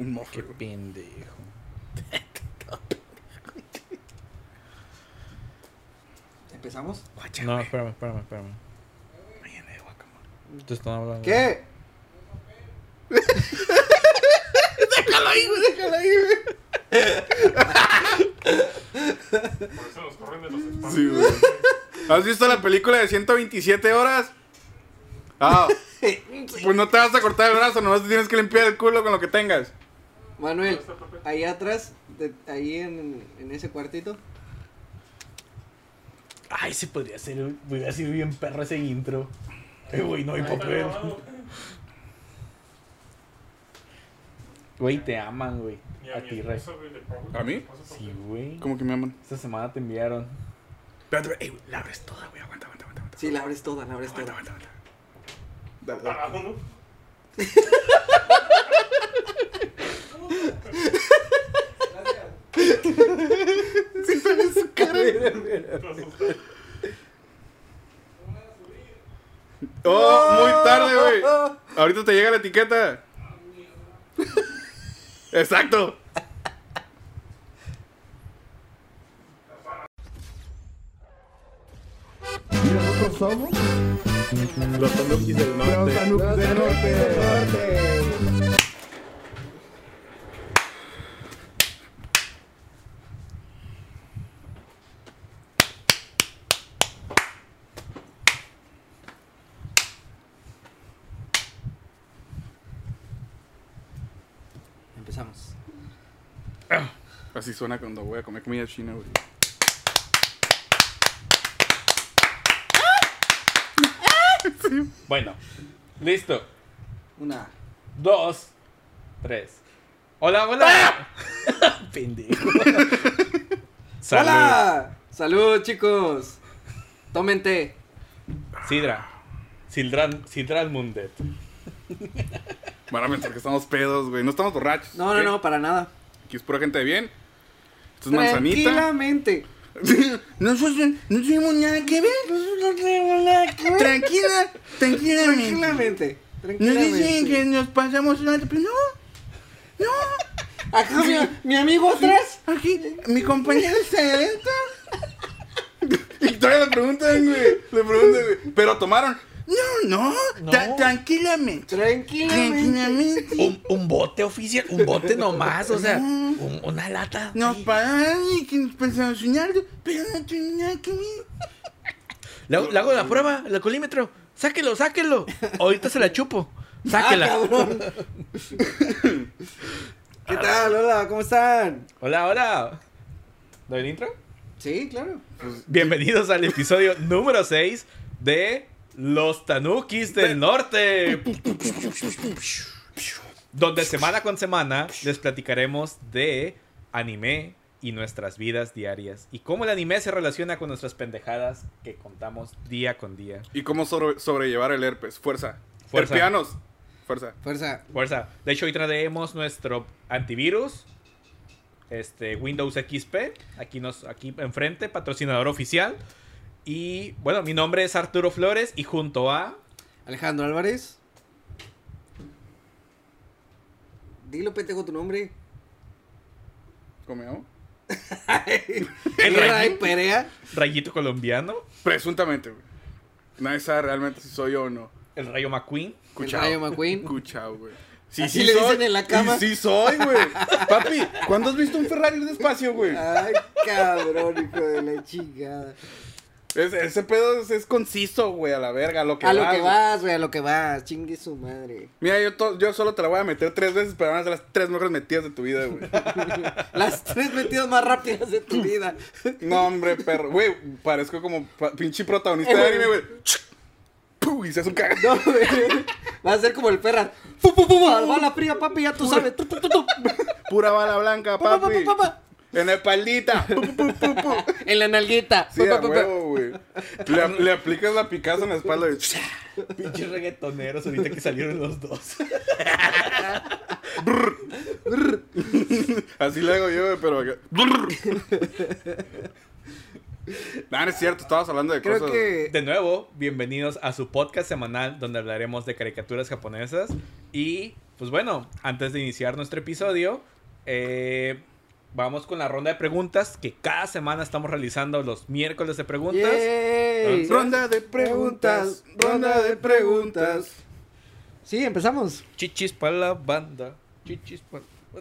Un mofle, Qué güey. pendejo. ¿Empezamos? Guacha, No, güey. espérame, espérame, espérame. Mañana de guacamole. Te están hablando. ¿Qué? Déjalo ahí, güey, déjalo ahí, güey. Por eso nos corren de los espacios. Sí, güey. ¿Has visto la película de 127 horas? Ah, pues no te vas a cortar el brazo, nomás te tienes que limpiar el culo con lo que tengas. Manuel, ahí atrás, de- ahí en, en ese cuartito. Ay, se podría ser. Hubiera sido bien perro ese intro. Eh, güey, no hay papel. Güey, te aman, güey. A ti, Rey. ¿A mí? Sí, güey. ¿Cómo que me aman? Esta semana te enviaron. Espérate, espérate, ey, güey, la abres toda, güey. Aguanta, aguanta, aguanta. aguanta. Sí, la abres toda, la abres Aguanta, toda. aguanta, aguanta. Dale, dale. Abajo, ¿no? Te asustas. Oh, muy tarde, güey. Ahorita te llega la etiqueta. Exacto. Y nosotros somos Los Tanukis del los Tanukis del Norte. Empezamos. Así suena cuando voy a comer comida china, güey. Bueno, listo. Una. Dos, tres. Hola, hola. Pendejo. Salud. ¡Hola! ¡Salud, chicos! Tomen té. Sidra. Sildran, Sildran Mundet. Van a pensar que estamos pedos, güey. No estamos borrachos. No, no, ¿ok? no, para nada. Aquí es pura gente de bien. Manzanita. Tranquilamente. Nosotros no tuvimos nada que ver. No tengo nada que ver. Tranquila, tranquilamente. Tranquilamente. Nos dicen que Tranquilamente. nos pasamos una... Pero no, no. Acá mi, mi amigo atrás. Aquí, mi compañero está adentro. Y todavía le preguntan, güey. Le preguntan, güey. Pero tomaron. No, no. No. tra- tranquilamente. Tranquilamente. Tranquilamente. Un, un bote oficial, un bote nomás, o sea, un- una lata. Nos pararon y que nos soñar, pero no tiene nada que ver. Le, hago- la prueba, el alcoholímetro. Sáquelo, sáquelo. Ahorita se la chupo. Ah, Sáquela. cabrón. ¿Qué tal? Hola, ¿cómo están? hola, hola. ¿Doy el intro? Sí, claro. Bienvenidos al episodio número 6 de Los Tanukis del Norte. Donde semana con semana les platicaremos de anime y nuestras vidas diarias. Y cómo el anime se relaciona con nuestras pendejadas que contamos día con día. ¿Y cómo sobre- sobrellevar el herpes? Fuerza. Fuerza. Herpianos. Fuerza. Fuerza. Fuerza. De hecho, hoy traemos nuestro antivirus. Este, Windows XP. Aquí, nos, aquí enfrente, patrocinador oficial. Y bueno, mi nombre es Arturo Flores y junto a... Alejandro Álvarez. Dilo, pendejo, tu nombre. ¿Cómo me llamo? El Ray Rayito, Perea. Rayito Colombiano. Presuntamente, güey. Nadie sabe realmente si soy yo o no. El Rayo McQueen. El Cuchao. Rayo McQueen. Cuchao, güey. Sí, Así le dicen en la cama. Y sí soy, güey. Papi, ¿cuándo has visto un Ferrari despacio, güey? Ay, cabrón, hijo de la chingada. Es- ese pedo es, es conciso, güey, a la verga, a lo que A lo vas, que güey. vas, güey, a lo que vas. Chingue su madre. Mira, yo, to- yo solo te la voy a meter tres veces, pero van a ser las tres mejores metidas de tu vida, güey. Las tres metidas más rápidas de tu vida. No, hombre, perro. Güey, parezco como pa- pinche protagonista Eh, de güey. anime, güey. ¡Pum! Y se hace un cagado. No, güey. Va a ser como el perra. ¡Pum, pum, pum! Va la fría, papi, ya tú sabes. Pura bala blanca, Pa, pa, pa, papi. En la espaldita. Pu, pu, pu, pu. En la nalguita. Sí, a huevo, güey. Le, le aplicas la picada en la espalda y... Pinches reggaetoneros ahorita que salieron los dos. Así le hago yo, güey, pero... acá- Nah, no es cierto, estabas hablando de Creo cosas. que. De nuevo, bienvenidos a su podcast semanal donde hablaremos de caricaturas japonesas. Y, pues bueno, antes de iniciar nuestro episodio, eh, vamos con la ronda de preguntas que cada semana estamos realizando los miércoles de preguntas. Yay. Ronda de preguntas, ronda de preguntas. Sí, empezamos. Chichis para la banda. Chichis para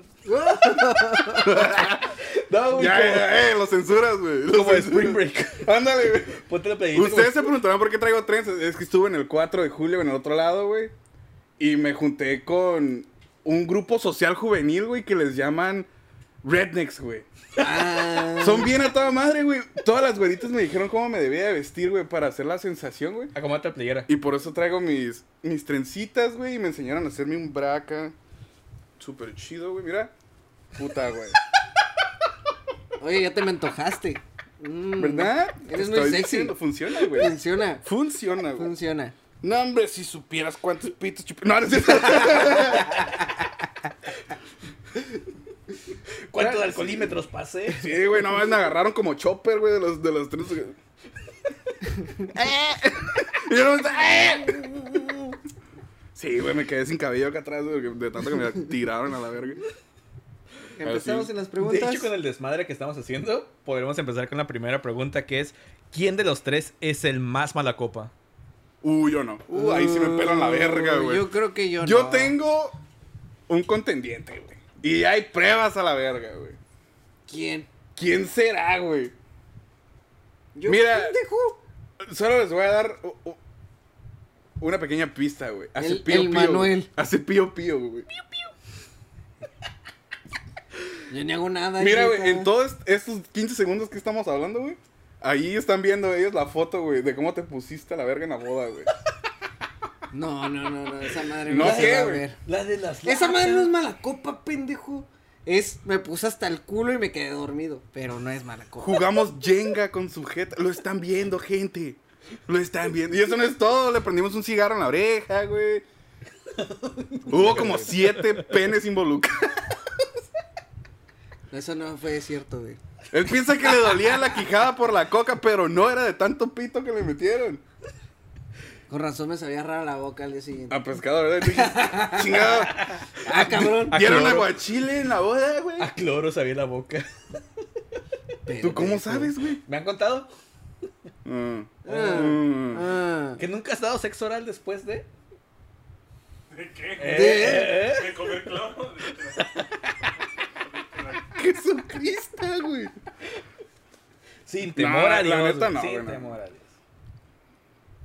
No, güey, Ya, como, ya, eh, lo censuras, güey. Como censuras. Spring Break. Ándale, güey. Ponte la playita Ustedes se preguntarán por qué traigo trenzas. Es que estuve en el 4 de julio en el otro lado, güey. Y me junté con un grupo social juvenil, güey, que les llaman rednecks, güey. Ah, Son bien a toda madre, güey. Todas las güeritas me dijeron cómo me debía de vestir, güey, para hacer la sensación, güey. Acomódate la playera. Y por eso traigo mis, mis trencitas, güey. Y me enseñaron a hacerme un braca. Súper chido, güey. Mira. Puta, güey. Oye, ya te me antojaste. Mm, ¿Verdad? Eres muy estoy sexy. diciendo, funciona, güey. Funciona. Funciona, güey. Funciona. No, hombre, si supieras cuántos pitos chup... No, no es ¿Cuántos alcoholímetros pasé? Sí, güey, no, me agarraron como chopper, güey, de los, de los tres. Y yo nomás, ¡eh! Sí, güey, me quedé sin cabello acá atrás, güey, de tanto que me tiraron a la verga. Empezamos sí. en las De preguntas. hecho, con el desmadre que estamos haciendo, podremos empezar con la primera pregunta que es ¿Quién de los tres es el más mala copa? Uh, yo no. Uh, ahí sí me pelan la verga, güey. Yo creo que yo Yo no. tengo un contendiente, güey. Y hay pruebas a la verga, güey. ¿Quién? ¿Quién será, güey? Yo, Mira. pendejo. Solo les voy a dar una pequeña pista, güey. Hace El- pío el pío. Manuel. güey. Hace pío pío, güey. Yo ni hago nada. Mira, güey, en todos estos 15 segundos que estamos hablando, güey. Ahí están viendo ellos la foto, güey, de cómo te pusiste a la verga en la boda, güey. No, no, no, no. Esa madre No no, se sé, va a güey. ver. La de las Esa madre no es mala copa, pendejo. Es, me puse hasta el culo y me quedé dormido. Pero no es mala copa. Jugamos Jenga con sujeta. Lo están viendo, gente. Lo están viendo. Y eso no es todo. Le prendimos un cigarro en la oreja, güey. Hubo como siete penes involucrados. Eso no fue cierto, güey. Él piensa que le dolía la quijada por la coca, pero no era de tanto pito que le metieron. Con razón me sabía rara la boca al día siguiente. A pescado, ¿verdad? Dije, Chingado. Ah, cabrón. A Dieron cloro. aguachile en la boda, güey. A cloro sabía la boca. ¿Tú cómo sabes, güey? ¿Me han contado? Mm. Ah, Mm. ah. ¿Que nunca has dado sexo oral después de? ¿De qué? Eh, eh, eh. ¿De comer cloro? Jesucristo, güey. Sin No, temor a la Dios. neta güey. no, Sin güey, no. temor a Dios.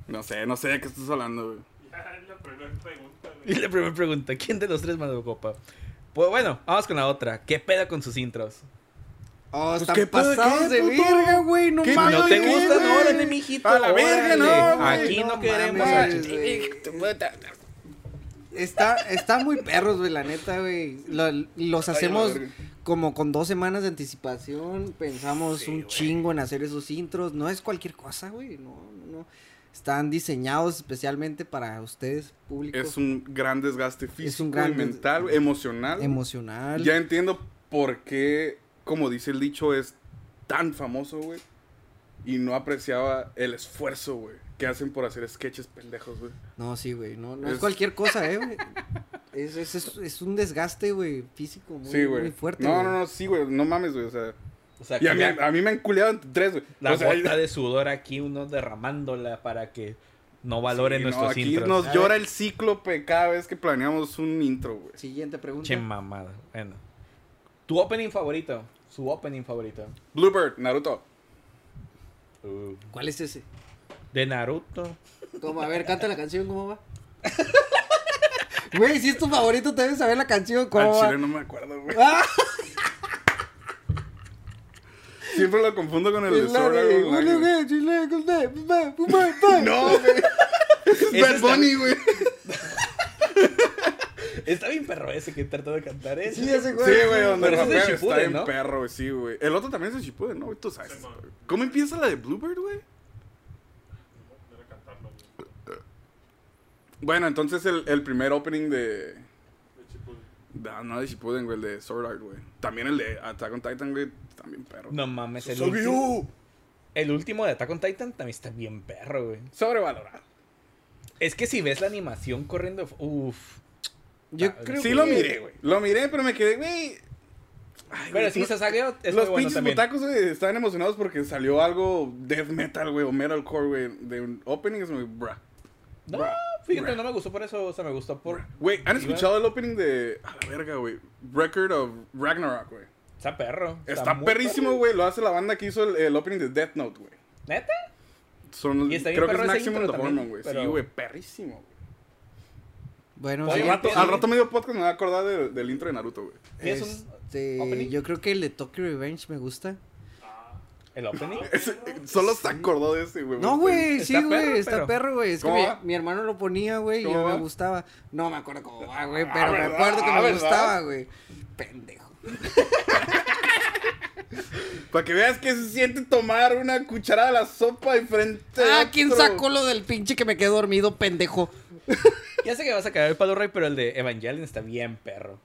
No sé, no sé de qué estás hablando, güey. La primera pregunta, Y güey. la primera pregunta, ¿quién de los tres mala copa? Pues bueno, vamos con la otra. ¿Qué pedo con sus intros? Oh, Pues, están ¿qué pasados de verga, güey. No ¿Qué mames. ¿No te ¿qué, gustan? Órale, mijito. A la verga, no, güey. Aquí no, No queremos. Está, está muy perros, güey, la neta, güey. Lo- los hacemos como con dos semanas de anticipación. Pensamos un chingo en hacer esos intros. No es cualquier cosa, güey. No, no, no. Están diseñados especialmente para ustedes, público. Es un gran desgaste físico, un gran y mental, emocional. emocional. Ya entiendo por qué, como dice el dicho, es tan famoso, güey. Y no apreciaba el esfuerzo, güey, que hacen por hacer sketches pendejos, güey. No, sí, güey. No, no es... Es- cualquier cosa, eh, güey. Es, es, es, un desgaste, güey, físico muy, Sí, muy fuerte. No, no, no, sí, güey. No mames, güey. O sea. O sea, Y a mí, la, a mí me han culeado en tres, güey. la o sea, gota de sudor aquí, uno derramándola para que no valoren sí, no, nuestros aquí intros. nos llora el cíclope cada vez que planeamos un intro, güey. Siguiente pregunta. Che mamada. Bueno. Tu opening favorito. Su opening favorito. Bluebird, Naruto. ¿Cuál es ese? De Naruto. ¿Cómo? A ver, canta la canción, ¿cómo va? Güey, si es tu favorito, te debes saber la canción, Al ¿cómo va? chile no me acuerdo, güey. ¡Ah! Siempre lo confundo con el de güey. No, No, güey. Es Bad está- Bunny, güey. Está bien perro ese que trató de cantar ¿eh? ese. Sí, ese Sí, güey. güey, donde Pero es rapea está bien ¿no? perro, güey, sí, güey. El otro también es de Shippuden, ¿no? güey? Tú sabes. Sí, güey. ¿Cómo empieza la de Bluebird, güey? Debe cantarlo, güey. Bueno, entonces el, el primer opening de... No de Shippuden, güey, el de Sword Art, güey. También el de Attack on Titan, güey, también perro. No mames, el último. El último de Attack on Titan también está bien perro, güey. Sobrevalorado. Es que si ves la animación corriendo, uff. Yo Ah, creo Sí que... lo miré, güey. Lo miré, pero me quedé, güey. Ay, Pero sí, no- Sasageo es Los muy bueno pinches también. butacos, güey, estaban emocionados porque salió algo death metal, güey, o metalcore, güey, de un opening. Es muy, bruh. No, fíjate, no me gustó por eso, o sea, me gustó por... Güey, ¿han escuchado el opening de. A la verga, güey. Record of Ragnarok, güey. Está perro. Está muy perrísimo, güey. Lo hace la banda que hizo el, el opening de Death Note, güey. ¿Neta? Son, Y está bien creo que es Maximum Hormone, güey. Sí, güey, perrísimo, güey. Bueno, Oye, Al rato, sí. al rato medio podcast me voy a acordar de- del intro de Naruto, güey. ¿Tienes un este, opening? yo creo que el de Tokyo Revenge me gusta. ¿El opening? Ese- Solo se acordó de ese, güey. No, güey, sí, güey, está perro, güey. Es que ¿Cómo mi, hermano lo ponía, güey, y ¿Cómo yo me gustaba. No me acuerdo cómo va, güey, Ah, pero me ¿verdad? acuerdo que Ah, me ¿verdad? gustaba, güey. Pendejo. Para que veas que se siente tomar una cucharada de la sopa y frente. a Ah, ¿quién otro. sacó lo del pinche que me quedé dormido, pendejo? Ya sé que vas a caer el Palo Rey, pero el de Evangelion está bien perro.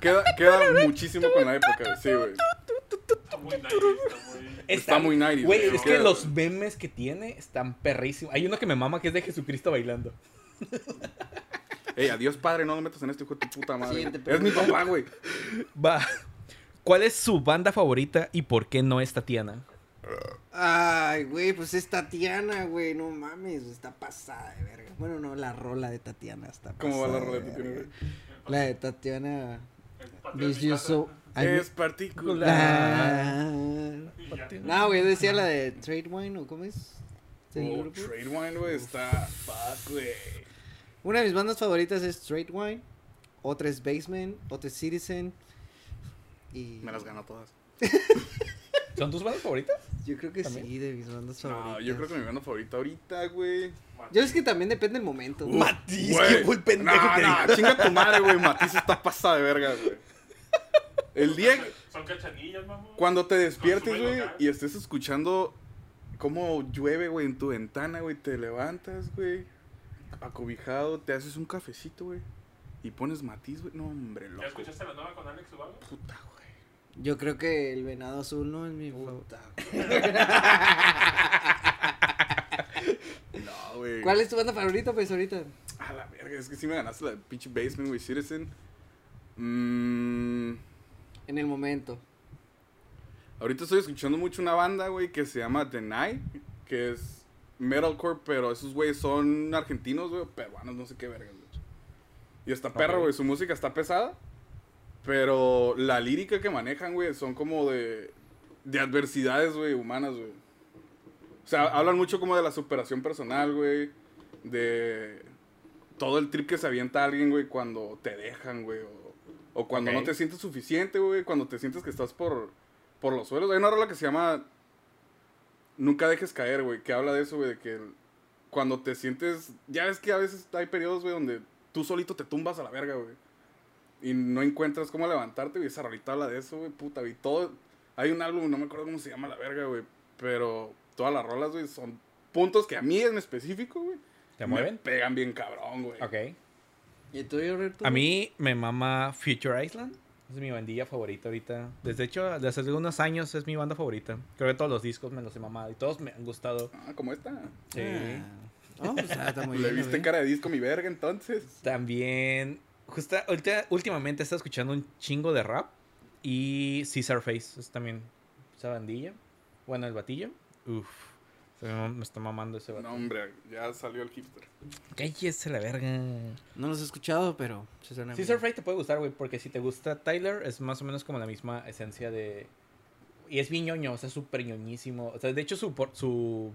Queda, queda muchísimo con la época. Sí, güey. Está muy nice, está muy... Está muy 90s, Güey, es que los memes que tiene están perrísimos. Hay uno que me mama que es de Jesucristo bailando. Ey, adiós, padre, no lo metas en esto, hijo de tu puta madre. Siguiente es mi papá, güey. Va. ¿Cuál es su banda favorita y por qué no es Tatiana? Ay, güey, pues es Tatiana, güey, no mames, está pasada de verga. Bueno, no, la rola de Tatiana está ¿Cómo va la pasada rola de Tatiana, güey? La de Tatiana. Miss mi you so. Es particular. No, güey, decía la de Trade Wine, ¿o cómo es? ¿El Oh? Trade Wine, güey, está. Fuck, güey. Una de mis bandas favoritas es Straight Wine, otra es Basement, otra es Citizen. Y Me las gano todas. ¿Son tus bandas favoritas? Yo creo que ¿También? sí, de mis bandas favoritas. No, yo creo que mi banda favorita ahorita, güey. Yo es que también depende del momento. güey. Matiz, Güey. qué el pendejo No, que no, chinga tu madre, güey. Matiz está pasada de verga, güey. El día Son cachanillas, mamón. cuando te despiertes, güey, local. y estés escuchando cómo llueve, güey, en tu ventana, güey, te levantas, güey, acobijado, te haces un cafecito, güey, y pones matiz, güey. No, hombre, ¿Ya loco. escuchaste la nueva con Alex Ubago? Puta, güey. Yo creo que el venado azul no es mi favorito. No, güey. ¿Cuál es tu banda favorita, pues, ahorita? A la verga, es que sí me ganaste la pinche basement, güey, Citizen. Mmm. En el momento. Ahorita estoy escuchando mucho una banda, güey, que se llama The Night, que es metalcore, pero esos güeyes son argentinos, güey, peruanos, no sé qué vergas, güey. Y está perro, güey, su música está pesada, pero la lírica que manejan, güey, son como de, de adversidades, güey, humanas, güey. O sea, hablan mucho como de la superación personal, güey, de todo el trip que se avienta alguien, güey, cuando te dejan, güey, o, o cuando no te sientes suficiente, güey, cuando te sientes que estás por, por los suelos. Hay una rola que se llama Nunca dejes caer, güey, que habla de eso, güey, de que cuando te sientes, ya ves que a veces hay periodos, güey, donde tú solito te tumbas a la verga, güey. Y no encuentras cómo levantarte, güey, esa rolita habla de eso, güey, puta, y todo, hay un álbum, no me acuerdo cómo se llama la verga, güey, pero todas las rolas, güey, son puntos que a mí en específico, güey, ¿Te me mueven? pegan bien cabrón, güey. Ok. ¿Y tú? A mí me mama Future Island. Es mi bandilla favorita ahorita. Desde hecho, desde hace algunos años es mi banda favorita. Creo que todos los discos me los he mamado y todos me han gustado. Ah, como esta. Sí. Ah. Oh, pues, ah, está muy Le bien, viste güey. cara de disco mi verga, entonces. También, justa, ahorita, últimamente he estado escuchando un chingo de rap. Y Caesar Face es también esa bandilla. Bueno, el batillo. Uf. se me, me está mamando ese No, batillo. hombre, ya salió el hipster. Cállese la verga. No los he escuchado, pero se suena Caesar. Face te puede gustar, güey, porque si te gusta Tyler, es más o menos como la misma esencia de... Y es bien ñoño, o sea, súper ñoñísimo. O sea, de hecho, su, por- su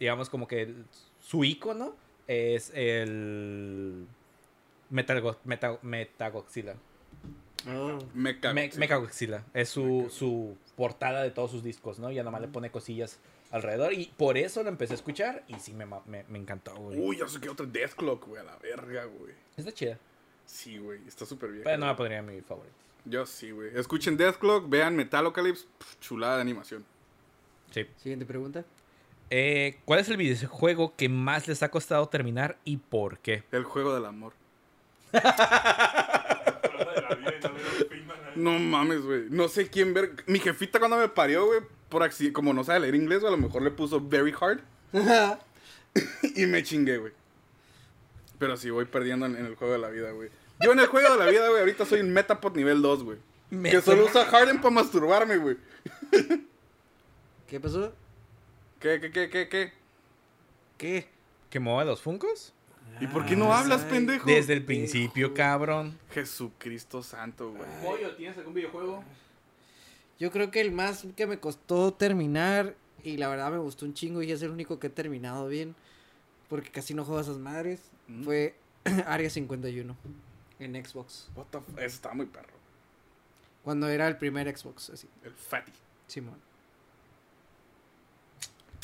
digamos, como que el- su icono es el... Metal, Meta, Metagoxila. Oh. Me cago. Me- sí. Mechagoxila. Es su, su portada de todos sus discos, ¿no? Ya nomás le pone cosillas alrededor. Y por eso lo empecé a escuchar y sí me, me, me encantó, güey. Uy, ya sé que otra Death Clock, güey, a la verga, güey. Está chida. Sí, güey, está súper bien. Pero no la pondría mi favorito. Yo sí, güey. Escuchen Death Clock, vean Metalocalypse, chulada de animación. Sí. Siguiente pregunta. Eh, ¿Cuál es el videojuego que más les ha costado terminar y por qué? El juego del amor. No mames, güey. No sé quién ver. Mi jefita cuando me parió, güey, por accidente, como no sabe leer inglés, a lo mejor le puso very hard y me chingué, güey. Pero sí, voy perdiendo en, en el juego de la vida, güey. Yo en el juego de la vida, güey, ahorita soy un Metapod nivel 2, güey. Que solo usa Harden para masturbarme, güey. ¿Qué pasó? ¿Qué, qué, qué, qué, qué? ¿Qué? ¿Que mueva los Funkos? ¿Y por qué no Ah, hablas, ay, pendejo? Desde el principio, cabrón. Jesucristo santo, güey. Pollo, ¿tienes algún videojuego? Yo creo que el más que me costó terminar, y la verdad me gustó un chingo y es el único que he terminado bien, porque casi no juego a esas madres, Mm. fue Área 51 en Xbox. What the Ese está muy perro. Cuando era el primer Xbox, así. El fatty. Simón.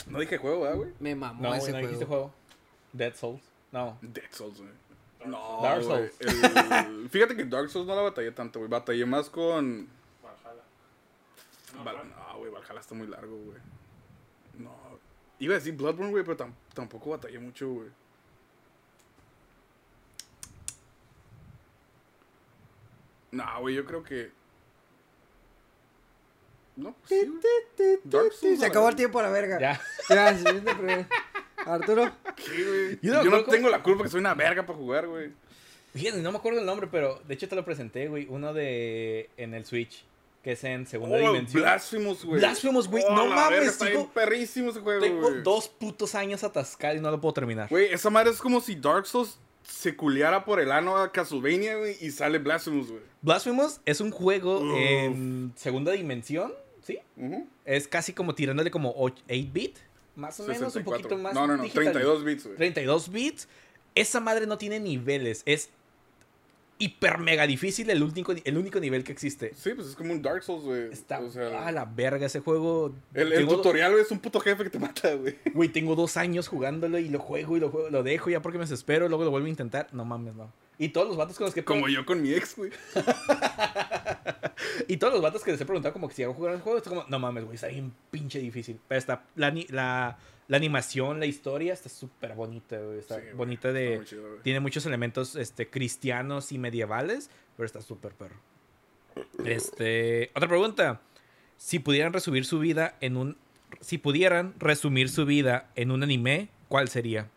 No dije juego, ¿verdad, güey? Me mamó No, ese no juego. dijiste juego. Dead Souls. No. Dark Souls, güey. No, Dark. El- Fíjate que Dark Souls no la batallé tanto, güey. Batallé más con. Valhalla. No. No, güey, Valhalla está muy largo, güey. No. Iba a decir Bloodborne, güey, pero tam- tampoco batallé mucho, güey. No, güey, yo creo que. No, pues sí. Dark Souls. Se acabó el tiempo a la verga. Ya. Pregunta. Arturo. Yo no tengo la culpa que soy una verga para jugar, güey. Fíjate, no me acuerdo el nombre, pero de hecho te lo presenté, güey. Uno de. en el Switch. Que es en segunda Oh, dimensión. Blasphemous, güey. Blasphemous, güey. Oh, No la mames, verga, Está bien perrísimo ese juego, Tengo güey. dos putos años atascado y no lo puedo terminar. Güey, esa madre es como si Dark Souls se culiara por el ano a Castlevania, güey, y sale Blasphemous, güey. Blasphemous es un juego Uf. en segunda dimensión, ¿sí? Es casi como tirándole como 8-bit, más o menos, un 64. poquito más. No, no, no, digital. 32 bits, güey. 32 bits. Esa madre no tiene niveles, es hiper mega difícil el único, el único nivel que existe. Sí, pues es como un Dark Souls, güey. Está o sea, a la verga ese juego. el, tutorial, güey, es un puto jefe que te mata, güey. Güey, tengo dos años jugándolo y lo juego y lo juego, lo dejo ya porque me desespero, luego lo vuelvo a intentar. No mames, no. Y todos los vatos con los que Como yo con mi ex, güey. Y todos los vatos que les he preguntado como que si hago jugar el juego, está como, no mames, güey, está bien pinche difícil. Pero está, la, la, la animación, la historia está súper bonita, güey. Está Sí, bonita de... chido, tiene muchos elementos este, cristianos y medievales, pero está súper perro. Este, otra pregunta. Si pudieran resumir su vida en un... Si pudieran resumir su vida en un anime, ¿cuál sería?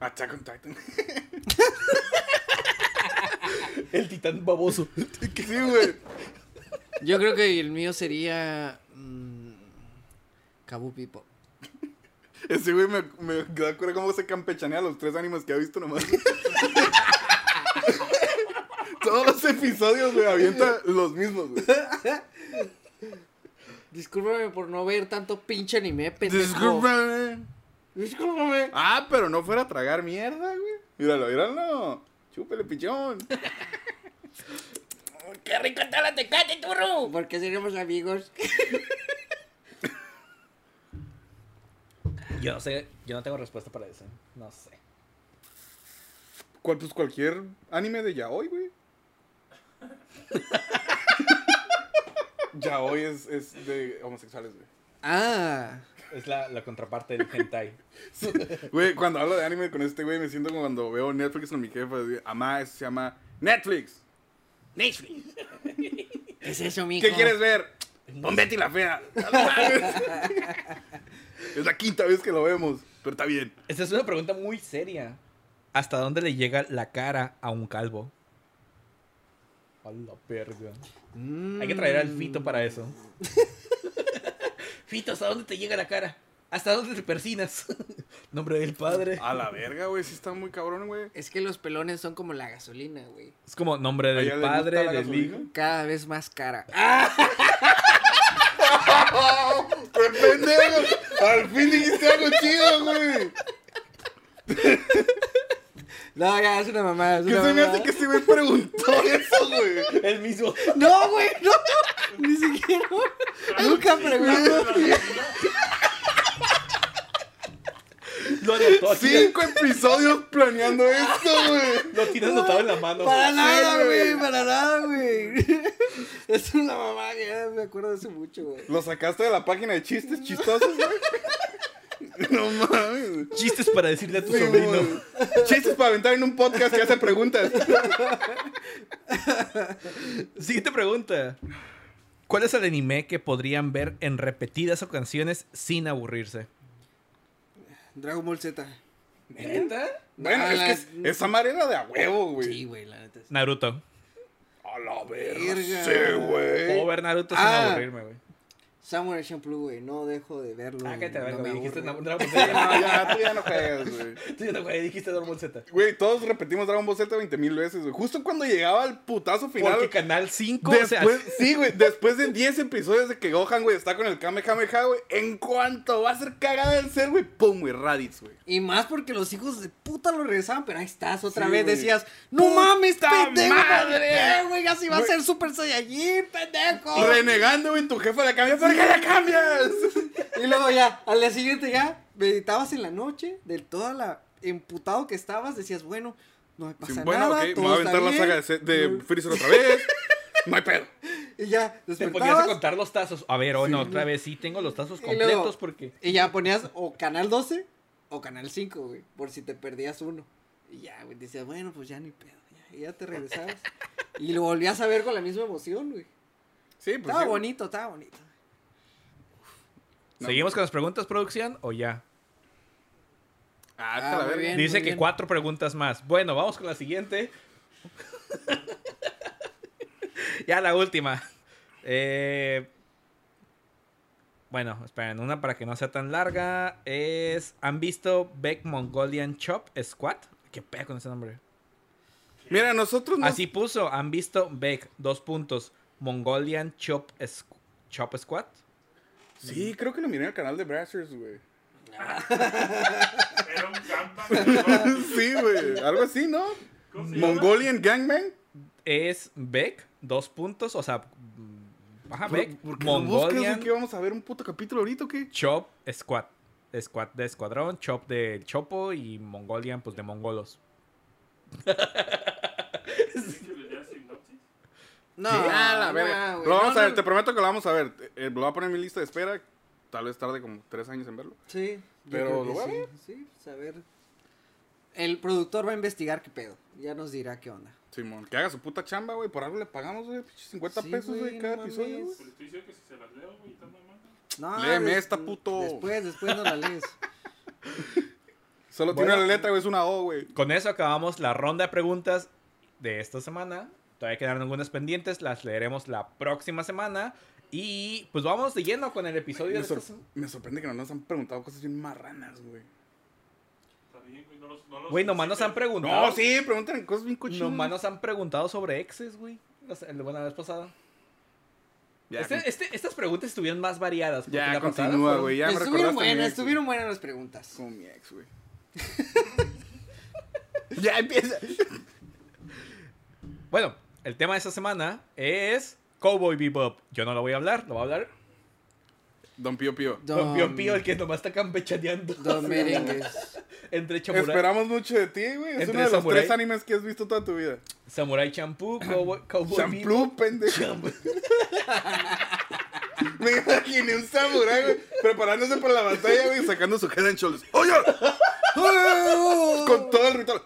Attack on Titan. El titán baboso. sí, güey. Yo creo que el mío sería. mm, Kabu Pipo. Ese güey me, me da cura cómo se campechanea los tres animes que ha visto nomás. Todos los episodios, güey, avienta los mismos, güey. Discúlpame por no ver tanto pinche anime, pendejo. Discúlpame. Discúlpame. Ah, pero no fuera a tragar mierda, güey. Míralo, míralo. Chúpele, pichón. ¡Qué rico está la tecate, turro! ¿Por qué seríamos amigos? Yo no sé, yo no tengo respuesta para eso. No sé. ¿Cuál, pues cualquier anime de yaoi, güey. yaoi es, es de homosexuales, güey. Ah. Es la, la contraparte del hentai. Güey, cuando hablo de anime con este güey, me siento como cuando veo Netflix con mi jefa. Amá, eso se llama Netflix. Netflix. ¿Qué es eso, mijo? ¿Qué quieres ver? Pon Betty la fea. Es la quinta vez que lo vemos, pero está bien. Esta es una pregunta muy seria. ¿Hasta dónde le llega la cara a un calvo? A la verga. Mm. Hay que traer al Fito para eso. Fito, ¿hasta dónde te llega la cara? ¿Hasta dónde te persinas? Nombre del padre. A la verga, güey, sí está muy cabrón, güey. Es que los pelones son como la gasolina, güey. Es como nombre ¿A ella del padre, del hijo. Cada vez más cara. ¡Qué pendejo! Al fin dijiste algo chido, güey. No, ya, es una mamada. Es ¿Qué una se me hace que ese güey preguntó eso, güey? El mismo. No, güey, no. Ni siquiera. Nunca pregunto. Lo anotó aquí. Cinco episodios planeando esto, güey. Lo tienes anotado en la mano. Para nada, güey. para nada, güey. Es una mamá que ya me acuerdo de hace mucho, güey. ¿Lo sacaste de la página de chistes chistosos, güey? No mames. güey. Chistes para decirle a tu Sí, sobrino. güey. Chistes para aventar en un podcast que hace preguntas. Siguiente pregunta. ¿Cuál es el anime que podrían ver en repetidas ocasiones sin aburrirse? Dragon Ball Z. ¿Neta? Bueno, Ah, es la- que es- esa madre era de a huevo, güey. Sí, güey, la neta. Naruto. A la verga. Verga. Sí, güey. Puedo ver Naruto sin Ah. aburrirme, güey. Samurai Champloo, güey. No dejo de verlo. Ah, cállate, no verga, me güey. Dijiste. Dragon Ball Z. no, ya, tú ya no juegas, güey. Tú ya no, güey, dijiste Dragon Ball Z. Güey, todos repetimos Dragon Ball Z 20 mil veces, güey. Justo cuando llegaba el putazo final. Porque Canal 5, Después, o sea, sí, güey, después de 10 episodios de que Gohan, güey, está con el Kamehameha, güey, en cuanto va a ser cagada el ser, güey, pum, güey, Raditz, güey. Y más porque los hijos de puta lo regresaban, pero ahí estás otra Sí, vez. Decías, no ¡Puta mames, pendejo, madre! ¿por qué, güey? Así va a ser Super Saiyajin, pendejo. Renegando, güey, tu jefa la cambia, ¿por qué la cambias? Y luego ya, al día siguiente ya, meditabas en la noche, de toda la emputado que estabas, decías, bueno, no me Sí, pasa bueno, nada. ok, me todo voy a aventar la saga de, de Freezer otra vez. No hay pedo. Y ya, te ponías a contar los tazos. A ver, hoy no, otra vez sí tengo los tazos Y luego- completos porque... Y ya ponías o canal 12 o canal 5, güey, por si te perdías uno. Y ya, güey, decías, bueno, pues ya ni pedo. Ya, y ya te regresabas. y lo volvías a ver con la misma emoción, güey. Sí, pues Estaba sí. bonito, estaba bonito. No. ¿Seguimos con las preguntas, producción, o ya? Ah, Ah, muy bien. Dice que bien. cuatro preguntas más. Bueno, vamos con la siguiente. ya la última. Eh, bueno, esperen, una para que no sea tan larga. Es. ¿Han visto Beck Mongolian Chop Squad? ¿Qué pedo con ese nombre? Mira, nosotros no... Así puso. ¿Han visto Beck? Dos puntos. Mongolian Chop, Chop Squad. Sí, creo que lo miré en el canal de Brazzers, güey. Era un gangbang. sí, güey. Algo así, ¿no? Mongolian Gangbang. Es Beck, dos puntos. O sea, ajá, ¿Por, Beck. por qué Mongolian? ¿Qué vamos a ver un puto capítulo ahorita o qué? Chop Squad. Squad de escuadrón, Chop de Chopo y Mongolian, pues de mongolos. ¿Quieres que le dé sinopsis? No, Ah, la no, verga. güey, Lo vamos no, a ver, no. te prometo que lo vamos a ver. Eh, lo voy a poner en mi lista de espera. Tal vez tarde como tres años en verlo. Sí, Pero lo que voy a sí. ver. Sí, pues, a ver. El productor va a investigar qué pedo. Ya nos dirá qué onda. Simón, que haga su puta chamba, güey. Por algo le pagamos, güey. pinches 50 Sí, pesos, güey, cada no episodio, mames. güey. Pues estoy diciendo que si se las leo, güey. No, Léeme des- esta, puto. Después, después no la lees. Solo Bueno. tiene una letra, güey. Es una O, güey. Con eso acabamos la ronda de preguntas de esta semana. Todavía quedaron algunas pendientes, las leeremos la próxima semana. Y pues vamos de lleno con el episodio Me, de sor- me sorprende que no nos han preguntado cosas bien marranas, güey. Está bien, güey, no los. No los Güey, nomás nos han preguntado. No, sí, preguntan cosas bien cochinas. Nomás nos han preguntado sobre exes, güey. Se- la buena vez pasada. Ya, Este- este- estas preguntas estuvieron más variadas. ya la continúa, fueron- güey. Ya me estuvieron buenas, estuvieron buenas las preguntas. Como mi ex, güey. ya empieza. Bueno, el tema de esta semana es Cowboy Bebop. Yo no lo voy a hablar, lo va a hablar Don Pío Pío. Don Pío Pío, el que nomás está campechaneando Don Merengues. entre Samurai, Esperamos mucho de ti, güey. Es Entre uno de los Samurai. tres animes que has visto toda tu vida. Samurai Champloo, Cowboy, Cowboy Bebop. Champloo, pendejo. Me imaginé un samurái, güey, preparándose para la batalla, güey, sacando su head and shoulders. ¡Oye! Con todo el ritual.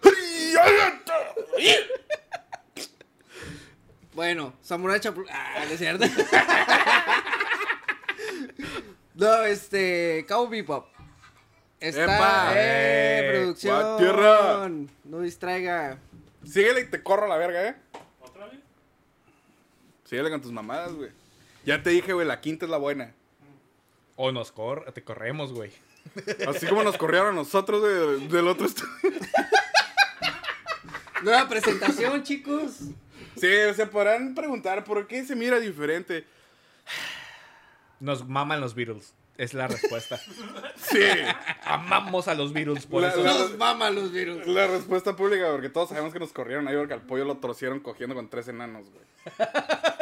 Bueno, Samurai Champloo. Ah, no es cierto. no, este. Cowboy Bebop. Está. ¡Epa! ¡Eh! ¡Eh! Producción. ¡Gua tierra! No distraiga. Síguele y te corro a la verga, ¿eh? ¿Otra vez? Síguele con tus mamadas, güey. Ya te dije, güey, la quinta es la buena. O nos cor te corremos, güey. Así como nos corrieron a nosotros güey, del otro estudio. Nueva presentación, chicos. Sí, se podrán preguntar por qué se mira diferente. Nos maman los Beatles. Es la respuesta. Sí, Amamos a los Beatles, por La- eso. la- Nos maman los virus. la respuesta pública, porque todos sabemos que nos corrieron ahí porque al pollo lo torcieron cogiendo con tres enanos, güey.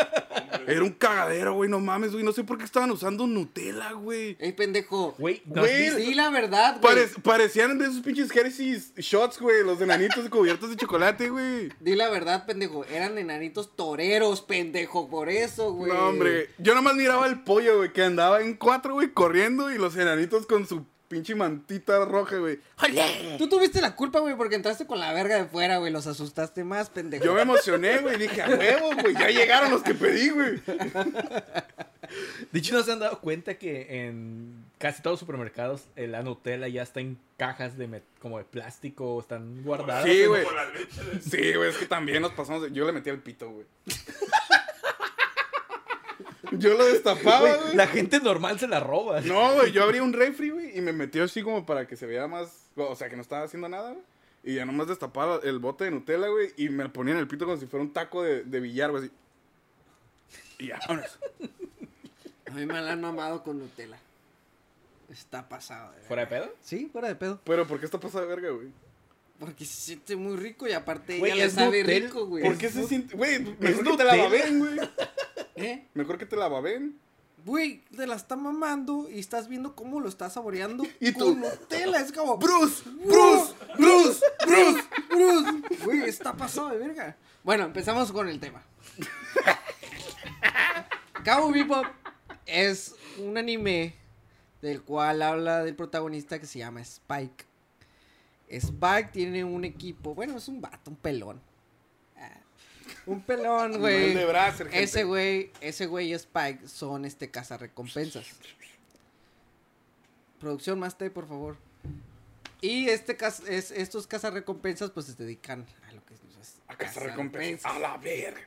Era un cagadero, güey, no mames, güey. No sé por qué estaban usando Nutella, güey. Ey, pendejo. Güey, ¿no Güey? Sí, la verdad, güey. Pare- parecían de esos pinches Hershey's shots, güey. Los enanitos cubiertos de chocolate, güey. Di la verdad, pendejo. Eran enanitos toreros, pendejo. Por eso, güey. No, hombre. Yo nomás miraba el pollo, güey, que andaba en cuatro, güey, corriendo y los enanitos con su pinche mantita roja, güey. Tú tuviste la culpa, güey, porque entraste con la verga de fuera, güey. Los asustaste más, pendejo. Yo me emocioné, güey. Dije, a huevo, güey. Ya llegaron los que pedí, güey. De hecho, ¿no se han dado cuenta que en casi todos los supermercados eh, la Nutella ya está en cajas de met- como de plástico, están guardadas? Sí, güey. Sí, güey, es que también nos pasamos. de- Yo le metí al pito, güey. Yo lo destapaba, güey. La gente normal se la roba. No, güey, yo abrí un refri, güey, y me metió así como para que se vea más. O sea, que no estaba haciendo nada, güey. Y ya nomás destapaba el bote de Nutella, güey, y me ponía en el pito como si fuera un taco de, de billar, güey, así. Y ya, vámonos. A mí me la han mamado con Nutella. Está pasado, de ¿Fuera de pedo? Sí, fuera de pedo. Pero, ¿por qué está pasada de verga, güey? Porque se siente muy rico y aparte Güey, ya le sabe Nutella. rico, güey. ¿Por qué se siente.? Güey, mejor que te Nutella. la baben, güey. ¿Eh? Mejor que te la baben. Güey, te la está mamando y estás viendo cómo lo está saboreando Y con tú, Nutella. Es como... Bruce, Bruce, Bruce, Bruce. Bruce. Güey, está pasado de verga. Bueno, empezamos con el tema. Cabo Bebop es un anime del cual habla del protagonista que se llama Spike. Spike tiene un equipo, bueno, es un vato, un pelón. Un pelón, güey. de gente. Ese güey, ese güey y Spike son este cazarrecompensas. Producción más té, por favor. Y este es, estos cazarrecompensas pues se dedican a lo que es A cazar recompensas. A la verga.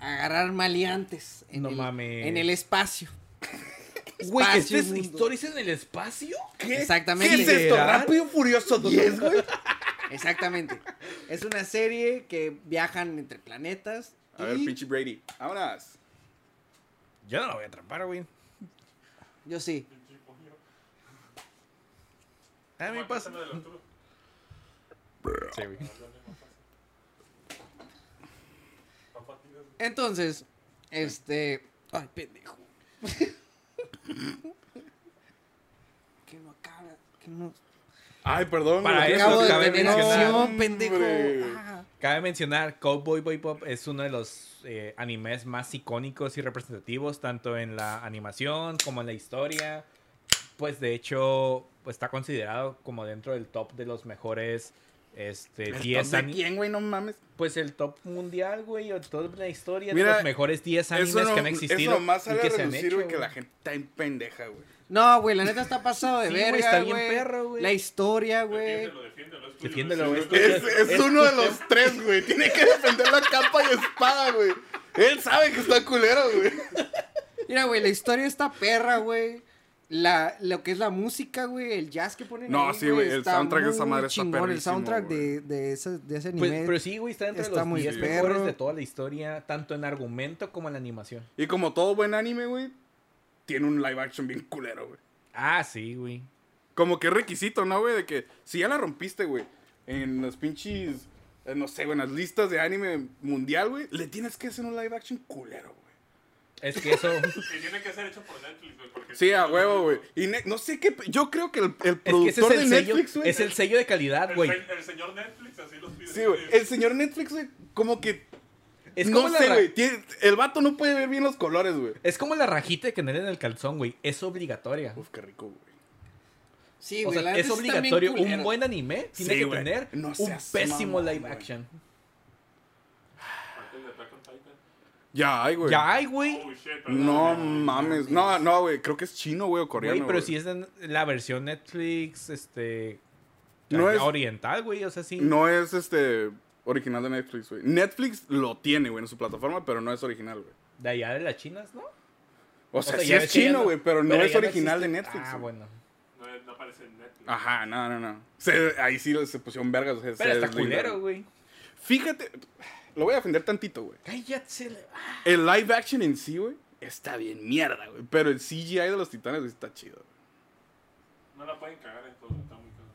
a agarrar maleantes en, No el, mames. en el espacio. Güey, ¿este es historias en el espacio? ¿Qué? Exactamente. ¿Qué es esto? ¿Rápido Furioso 10, güey? Exactamente. Es una serie que viajan entre planetas. A ver, pinche Brady. Vámonos. Yo no la voy a atrapar, güey. yo sí. A mí pasa. Sí, güey. Entonces, este. Ay, pendejo. que no acaba. Que no. Ay, perdón. Para güey. eso Acabo de cabe mencionar. pendejo. Ah. Cabe mencionar, Cowboy Bebop es uno de los eh, animes más icónicos y representativos, tanto en la animación como en la historia. Pues de hecho, pues, está considerado como dentro del top de los mejores este, ¿El 10 top de quién, güey? No mames. Pues el top mundial, güey, o toda la historia Mira, de los mejores 10 animes Eso, no, que han existido. eso y a que se han hecho, güey, que güey. la gente está en pendeja, güey. No, güey, la neta está pasado de Sí, güey, verga, está bien güey. perro, güey. La historia, güey. Defiéndelo, defiéndelo. es Defiéndelo, güey, es Es, es uno de los tres, güey. Tiene que defender la capa y espada, güey. Él sabe que está culero, güey. Mira, güey, la historia está perra, güey. La, lo que es la música, güey, el jazz que ponen No, ahí, sí, güey, el está soundtrack de esa madre está chingón, El perrísimo, soundtrack güey. de, de, ese, de ese anime. Pues, pero sí, güey, está entre está los muy 10 perro. mejores de toda la historia, tanto en argumento como en animación. Y como todo buen anime, güey, tiene un live action bien culero, güey. Ah, sí, güey. Como que es requisito, ¿no, güey? De que si ya la rompiste, güey, en los pinches, eh, no sé, güey, en las listas de anime mundial, güey, le tienes que hacer un live action culero, güey. Es que eso. Y tiene que ser hecho por Netflix, güey. porque Sí, a no, huevo, güey. Y ne- no sé qué, yo creo que el, el Es que ese productor es el de sello. Netflix, güey. Es el sello de calidad, güey. el señor Netflix así los pide. Sí, güey. El señor Netflix, güey, como que. Es no como, la sé, ra- güey. tiene- El vato no puede ver bien los colores, güey. es como la rajita de canela en el calzón, güey. Es obligatoria. Uf, qué rico, güey. sí, O güey, sea, la es obligatorio. Un buen anime tiene Sí, que güey. tener No un pésimo live güey. action. Aparte de Attack on Titan. Ya hay, güey. Ya hay, güey. No mames. No, no, güey. Creo que es chino, güey, o coreano. Güey, pero si es la versión Netflix, este. No es- oriental, güey. O sea, sí. No es este. Original de Netflix, güey. Netflix lo tiene, güey, en su plataforma, pero no es original, güey. De allá de las chinas, ¿no? O sea, sea, sí es chino, no- güey, pero no es no original de. Netflix. Ah, bueno. No, no aparece en Netflix. Ajá, no, no, no. Se- ahí sí se pusieron vergas. o sea, Pero se está culero, güey. Fíjate, lo voy a defender tantito, güey. Cállate. El live action en sí, güey, está bien mierda, güey. Pero el CGI de los titanes güey, está chido. güey. No la pueden cagar en todo. Está muy caro.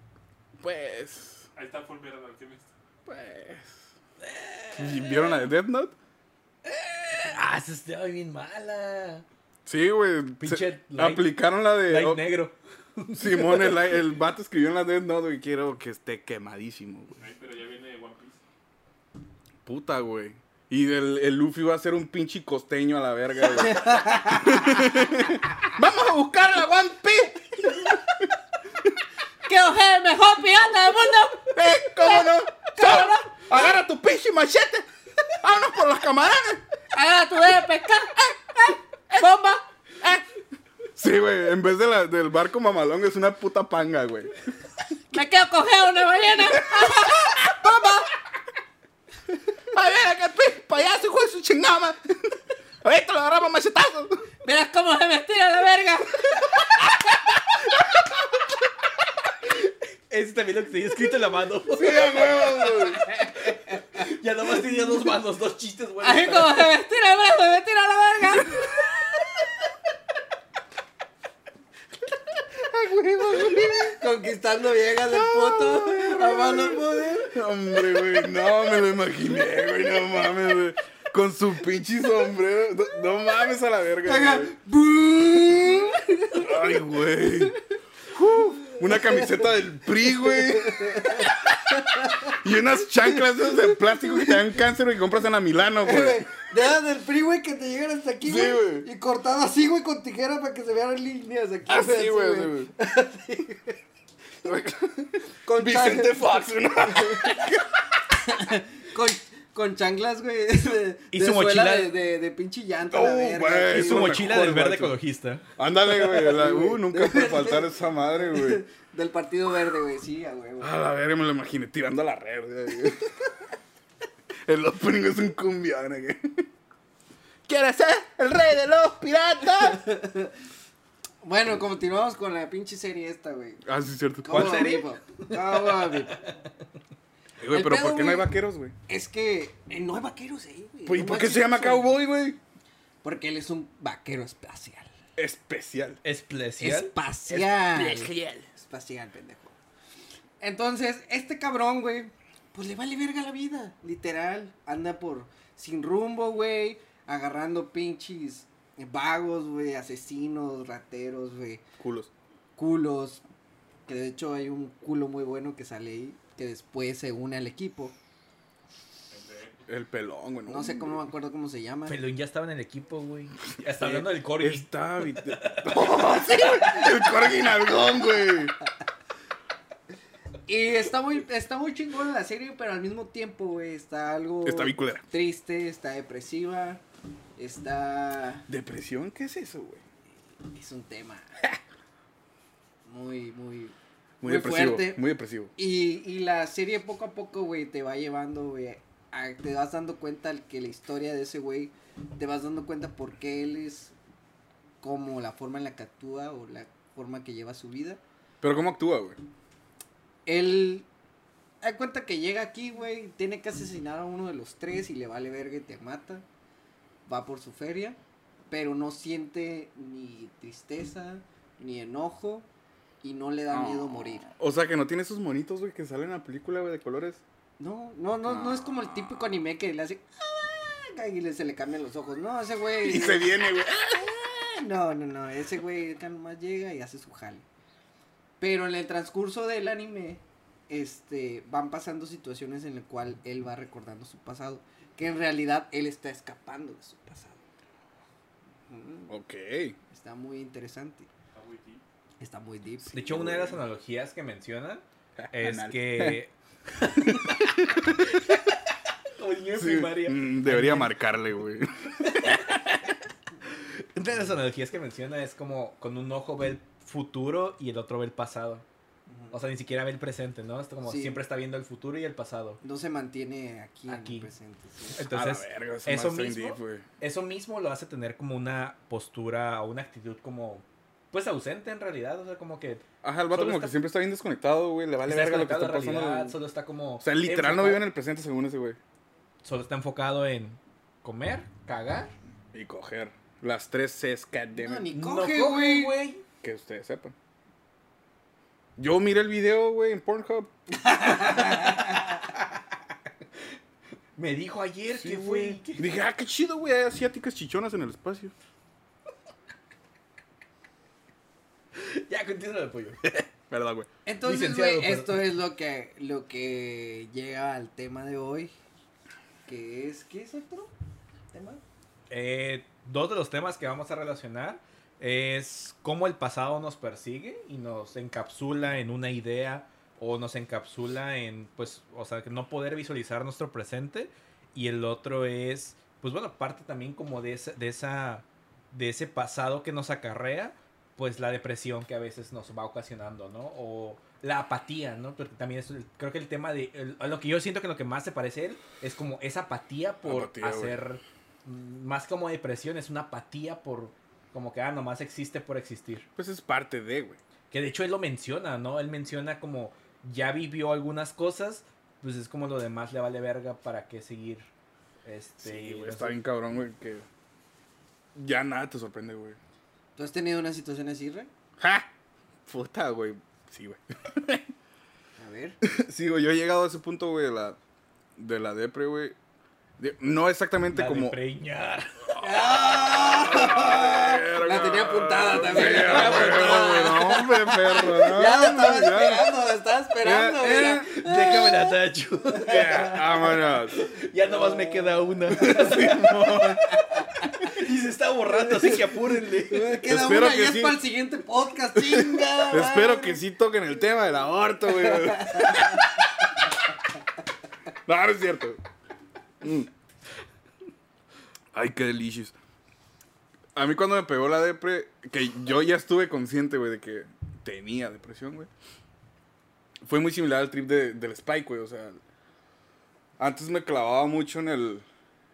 Pues. Ahí está Full Metal Alchemist. Pues. ¿Y ¿Vieron la de Death Note? Ah, esa está bien mala. Sí, güey. Pinche se- light- Aplicaron la de. Light oh, negro. Simón, el, el vato escribió en la Death Note, güey. Quiero que esté quemadísimo, güey. Ay, pero ya viene. Puta, güey. Y el, el Luffy va a ser un pinche costeño a la verga, güey. ¡Vamos a buscar a One Piece! ¡Quiero ser el mejor pirata del mundo! ¡Eh, cómo no! ¡Solo! ¡Agarra tu pinche machete! ¡Vámonos por los camaradas! ¡Ahora tú debes pescar! ¡Eh, eh! ¡Bomba! ¡Eh! Sí, güey, en vez de la, del barco mamalón es una puta panga, güey. ¡Me quiero coger una ballena! ¡Bomba! A ver, acá, pe, payaso, hijo de su chingama. Ahorita lo agarramos machetazos. Verás cómo se me estira la verga. Ese también lo que tenía escrito en la mano. Sí, a huevo, güey. ya nomás tenía dos manos, dos chistes, güey. Así como se me estira el brazo, se me estira la verga. Conquistando viejas del puto. A mano poder. Hombre, güey, no me lo imaginé, güey, no mames, güey. Con su pinche sombrero. No, no mames a la verga, güey. Ay, güey. Uf, Una camiseta del PRI, güey. Y unas chanclas de de plástico que te dan cáncer y que compras en la Milano, güey. De esas del free, güey, que te llegan hasta aquí, Sí, güey. güey. y cortado así, güey, con tijera para que se vean líneas aquí. Así, güey, así, güey. Con, Vicente Fox, ¿no? con, con chanclas, güey. De, Y su mochila- De, de, de pinche llanta, Oh, güey, Y su mochila mejor, del verde macho. ecologista. Ándale, güey. Uh, nunca puede faltar esa madre, güey. Del partido verde, güey, sí, a huevo. A la verga me lo imaginé tirando a la red. güey. El opening es un cumbión, güey. ¿Quieres ser el rey de los piratas? Bueno, continuamos con la pinche serie esta, güey. Ah, sí, es cierto. ¿Cuál serie? Bebop. Eh, Güey, El pero pedo, ¿por qué no hay güey. vaqueros, güey? Es que eh, no hay vaqueros ahí, güey. Pues, ¿Y No por qué se llama cowboy, güey? Porque él es un vaquero espacial. Especial. Especial. Espacial. Espacial, pendejo. Entonces, este cabrón, güey, pues le vale verga la vida. Literal. Anda por sin rumbo, güey. Agarrando pinches vagos, güey. Asesinos, rateros, güey. Culos. Culos. Que de hecho hay un culo muy bueno que sale ahí. Que después se une al equipo. El pelón, güey. No sé cómo me acuerdo cómo se llama. Pelón ya estaba en el equipo, güey. Ya está hablando del Corgi. Está. Oh, sí. El corgi nalgón, güey. Y está muy, está muy chingona la serie, pero al mismo tiempo, güey, está algo Está triste, está depresiva, está... ¿Depresión? ¿Qué es eso, güey? Es un tema muy, muy... Muy, Muy depresivo. fuerte. Muy depresivo. Y, y la serie poco a poco, güey, te va llevando, güey, a- te vas dando cuenta que la historia de ese güey, te vas dando cuenta por qué él es como la forma en la que actúa o la forma que lleva su vida. Pero ¿cómo actúa, güey? Él da cuenta que llega aquí, güey, tiene que asesinar a uno de los tres y le vale verga y te mata. Va por su feria, pero no siente ni tristeza, ni enojo y no le da miedo morir. O sea, que no tiene esos monitos, güey, que salen en la película, güey, de colores. No, no, no, no es como el típico anime que le hace "Ah", y le, se le cambian los ojos. No, ese güey. Y se viene, güey. "Ah", No, no, no, ese güey acá nomás llega y hace su jale. Pero en el transcurso del anime, este, van pasando situaciones en las cuales él va recordando su pasado, que en realidad él está escapando de su pasado. Mm, Ok. Está muy interesante, Está muy deep. está muy deep. De hecho, una de las analogías que mencionan es Anal. que. Sí, mm, debería marcarle, güey. Una de las analogías que menciona es como con un ojo ve el futuro y el otro ve el pasado. O sea, ni siquiera ve el presente, ¿no? Es como Sí. siempre está viendo el futuro y el pasado. No se mantiene aquí, Aquí. en el presente. sí. Entonces, verga, eso está mismo- deep, eso mismo lo hace tener como una postura o una actitud como, pues ausente en realidad. O sea, como que. Ajá, el vato como está- que siempre está bien desconectado, güey. Le vale verga lo que está pasando. realidad, solo está como. O sea, literal no enfocado- vive en el presente según ese güey. Solo está enfocado en comer, cagar. Y coger. Las tres Cs, goddammit, No, ni No coge, coge, güey. Que ustedes sepan. Yo miré el video, güey, en Pornhub. Me dijo ayer Sí, que güey. fue. Dije, ah, qué chido, güey. Hay asiáticas chichonas en el espacio. Ya, continúa el pollo. ¿Verdad, güey? Entonces, güey, pero- esto es lo que, lo que llega al tema de hoy. Que es, ¿qué es otro tema? Eh, dos de los temas que vamos a relacionar es cómo el pasado nos persigue y nos encapsula en una idea o nos encapsula en, pues, o sea, que no poder visualizar nuestro presente. Y el otro es, pues bueno, parte también como de esa, de esa, de ese pasado que nos acarrea, pues la depresión que a veces nos va ocasionando, ¿no? O la apatía, ¿no? Porque también es, creo que el tema de, el- lo que yo siento que lo que más se parece a él es como esa apatía por Apatía, hacer, mm, más como depresión, es una apatía por, como que, ah, nomás existe por existir. Pues es parte de, güey. Que de hecho él lo menciona, ¿no? Él menciona como ya vivió algunas cosas, pues es como lo demás le vale verga para qué seguir. Este, Sí, güey, no está sé. bien cabrón, güey, que ya nada te sorprende, güey. ¿Tú has tenido una situación así, Ray? ¡Ja! Puta, güey. Sí, güey. A ver. Sí, güey, yo he llegado a ese punto, güey, de la, de la depre, güey. De- No exactamente La de como... La tenía apuntada también. Sí, la apuntada. hombre, perro, no, Ya la estaba esperando, la estaba esperando, Eh. Déjame la tacho. Ya, vámonos. ya nomás me queda una. y se está borrando, así que apúrenle. Queda Espero una que y es sí. para el siguiente podcast, chinga. Espero que sí toquen el tema del aborto, güey. No, no es cierto. Mm. Ay, qué delicious. A mí cuando me pegó la depre, que yo ya estuve consciente, güey, de que tenía depresión, güey. Fue muy similar al trip de- del Spike, güey. O sea, antes me clavaba mucho en el,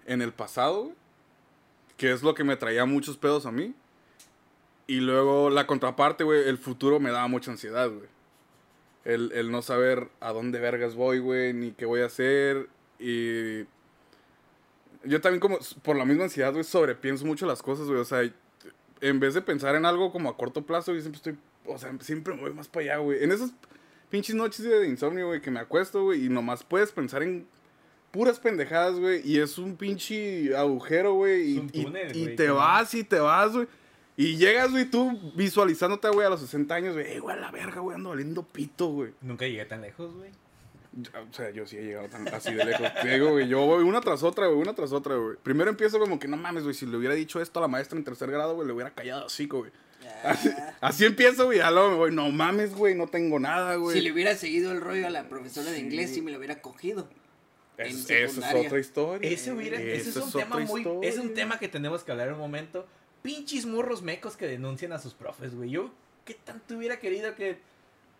en el pasado, güey. Que es lo que me traía muchos pedos a mí. Y luego la contraparte, güey, el futuro me daba mucha ansiedad, güey. El, el no saber a dónde vergas voy, güey, ni qué voy a hacer. Y yo también como, por la misma ansiedad, güey, sobrepienso mucho las cosas, güey. O sea, en vez de pensar en algo como a corto plazo, yo siempre estoy, o sea, siempre me voy más para allá, güey. En esas pinches noches de insomnio, güey, que me acuesto, güey, y nomás puedes pensar en puras pendejadas, güey, y es un pinche agujero, güey, y, te vas y te vas, güey. Y llegas, güey, tú visualizándote, güey, a los 60 años, güey, "Eh, güey, a la verga, güey, ando valiendo pito, güey. Nunca llegué tan lejos, güey. O sea, yo sí he llegado tan, así de lejos. Digo, güey, yo voy una tras otra, güey, una tras otra, güey. Primero empiezo como que no mames, güey, si le hubiera dicho esto a la maestra en tercer grado, güey, le hubiera callado así, güey. Así, así empiezo, güey, voy, no mames, güey, no tengo nada, güey. Si le hubiera seguido el rollo a la profesora de inglés, sí me lo hubiera cogido. Es- Esa es otra historia. Ese, hubiera, ese es un tema muy. historia. Es un tema que tenemos que hablar en un momento. Pinches morros mecos que denuncian a sus profes, güey. Yo, ¿qué tanto hubiera querido que.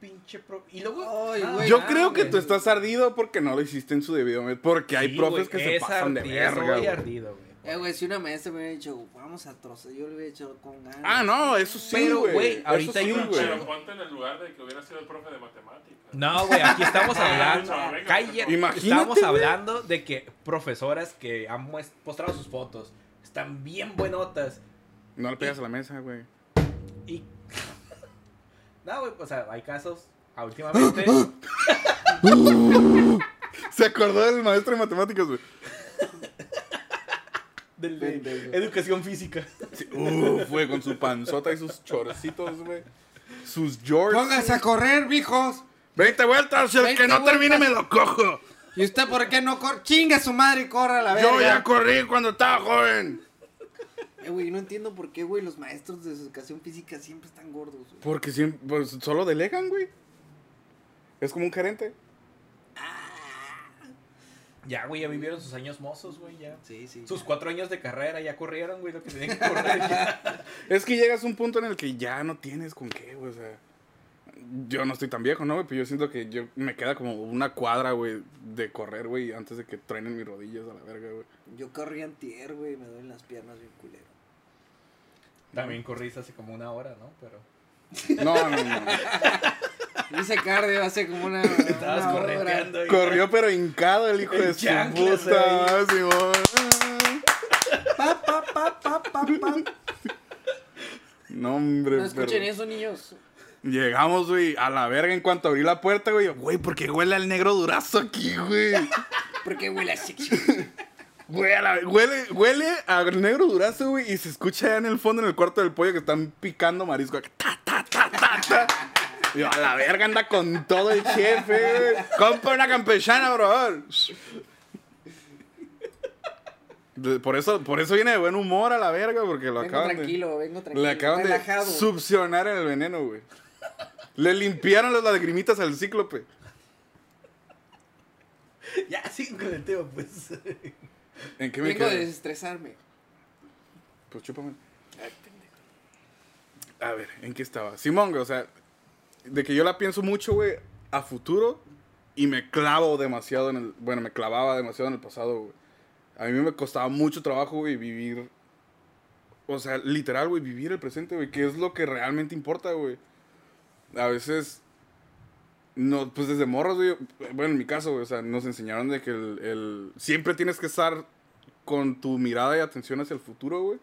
Pinche profe. Y luego. Ay, güey. Yo Ah, creo que güey. tú estás ardido porque no lo hiciste en su debido momento. Porque hay sí, profes güey, que se es pasan de verga, güey. ardido, güey. Eh, güey, si una maestra me hubiera dicho, vamos a trozar, yo le hubiera dicho con ganas. Ah, no, eso sí, Pero, güey. ahorita hay un güey. Pero ponte en el lugar de que hubiera sido el profe de matemáticas. No, güey, aquí estamos hablando. Ah, venga, Cállate. Imagínate, Estamos hablando de que profesoras que han mostrado sus fotos están bien buenotas. No le pegas a la mesa, güey. Y. No, güey, o sea, hay casos. ah, Últimamente. Se acordó del maestro de matemáticas, güey. del- de educación física. Sí, Uf, güey, con su panzota y sus chorcitos, güey. Sus jorts. Pónganse a correr, mijos. 20 vueltas, el 20 que no termine me lo cojo. ¿Y usted por qué no corre? Chinga su madre y corra a la verga. Yo ya corrí cuando estaba joven. Eh, güey, no entiendo por qué, güey, los maestros de educación física siempre están gordos, güey. Porque siempre, pues, solo delegan, güey. Es como un gerente. Ya, güey, ya vivieron sus años mozos, güey, ya. Sí, sí. Sus cuatro años de carrera ya corrieron, güey, lo que tenían que correr ya. Es que llegas a un punto en el que ya no tienes con qué, güey. O sea, yo no estoy tan viejo, ¿no, güey? Pero yo siento que yo me queda como una cuadra, güey, de correr, güey, antes de que truenen mis rodillas a la verga, güey. Yo corrí antier, güey, me duelen las piernas bien culero. También corriste hace como una hora, ¿no? Pero. No, no, no. Hice cardio hace como una. Estabas una hora. correteando. ahí. Corrió pero hincado el hijo En de su puta. Pa, pa, pa, pa, pa, pa. No, hombre, No escuchen pero- eso, niños. Llegamos, güey, a la verga en cuanto abrí la puerta, güey. Güey, porque huele al negro durazo aquí, güey. Porque huele así. A la- huele, huele al negro durazo, güey. Y se escucha allá en el fondo, en el cuarto del pollo, que están picando marisco. Ta, ta, ta, ta, ta. Y yo, a la verga anda con todo el jefe, güey. Compra una campechana, bro. Por eso, por eso viene de buen humor a la verga, porque lo Vengo acaban de... tranquilo, vengo tranquilo. Le acaban relajado. de succionar el veneno, güey. Le limpiaron las lagrimitas al cíclope. Ya, sigue con el tema, pues. ¿En qué me Vengo de desestresarme. Pues chúpame. A ver, ¿en qué estaba? Simón, güey, o sea, de que yo la pienso mucho, güey, a futuro y me clavo demasiado en el. Bueno, me clavaba demasiado en el pasado, güey. A mí me costaba mucho trabajo, güey, vivir. O sea, literal, güey, vivir el presente, güey, que es lo que realmente importa, güey. A veces. No, pues desde morros, güey. Bueno, en mi caso, güey, o sea, nos enseñaron de que el, siempre tienes que estar con tu mirada y atención hacia el futuro, güey.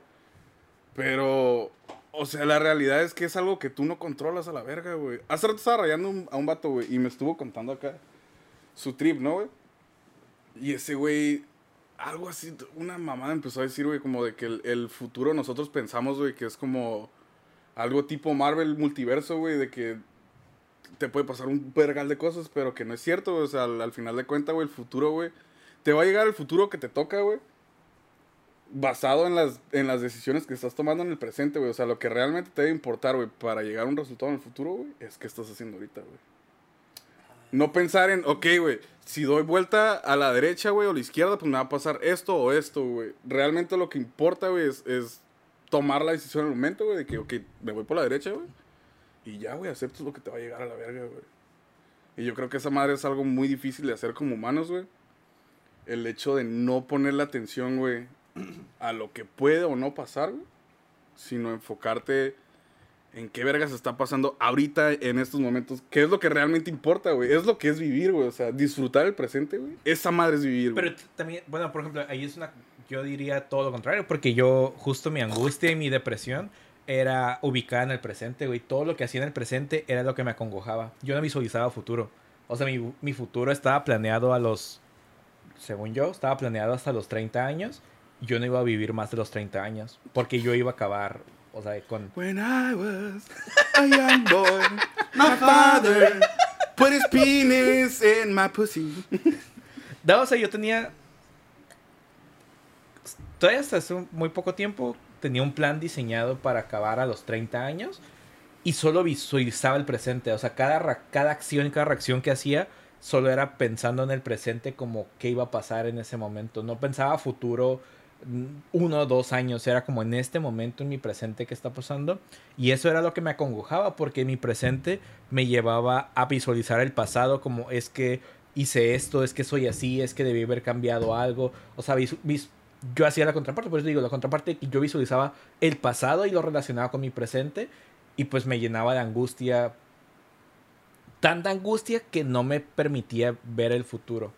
Pero, o sea, la realidad es que es algo que tú no controlas a la verga, güey. Hace rato estaba rayando a un vato, güey, y me estuvo contando acá su trip, ¿no, güey? Y ese güey, algo así, una mamada empezó a decir, güey, como de que el, el futuro nosotros pensamos, güey, que es como algo tipo Marvel multiverso, güey, de que te puede pasar un vergal de cosas, pero que no es cierto. O sea, al, al final de cuentas, güey, el futuro, güey, te va a llegar el futuro que te toca, güey. Basado en las, en las decisiones que estás tomando en el presente, güey. O sea, lo que realmente te debe importar, güey, para llegar a un resultado en el futuro, güey, es qué estás haciendo ahorita, güey. No pensar en, ok, güey, si doy vuelta a la derecha, güey, o la izquierda, pues me va a pasar esto o esto, güey. Realmente lo que importa, güey, es, es tomar la decisión en el momento, güey, de que, ok, me voy por la derecha, güey. Y ya, güey, aceptas lo que te va a llegar a la verga, güey. Y yo creo que esa madre es algo muy difícil de hacer como humanos, güey. El hecho de no ponerle atención, güey, a lo que puede o no pasar, güey. Sino enfocarte en qué vergas está pasando ahorita, en estos momentos. ¿Qué es lo que realmente importa, güey? Es lo que es vivir, güey. O sea, disfrutar el presente, güey. Esa madre es vivir, güey. Pero también, bueno, por ejemplo, ahí es una. Yo diría todo lo contrario, porque yo, justo mi angustia y mi depresión era ubicada en el presente, güey. Todo lo que hacía en el presente era lo que me acongojaba. Yo no visualizaba futuro. O sea, mi, mi futuro estaba planeado a los. Según yo, estaba planeado hasta los 30 años. Yo no iba a vivir más de los 30 años. Porque yo iba a acabar, o sea, con. When I was a young boy, my father put his penis in my pussy. No, o sea, yo tenía. Todavía hasta hace muy poco tiempo tenía un plan diseñado para acabar a los 30 años y solo visualizaba el presente. O sea, cada, cada acción cada reacción que hacía solo era pensando en el presente como qué iba a pasar en ese momento. No pensaba futuro mm, uno o dos años, era como en este momento en mi presente que está pasando. Y eso era lo que me acongojaba porque mi presente me llevaba a visualizar el pasado como es que hice esto, es que soy así, es que debí haber cambiado algo. O sea, vis- vis- yo hacía la contraparte, por eso digo, la contraparte que yo visualizaba el pasado y lo relacionaba con mi presente y pues me llenaba de angustia. Tanta angustia que no me permitía ver el futuro.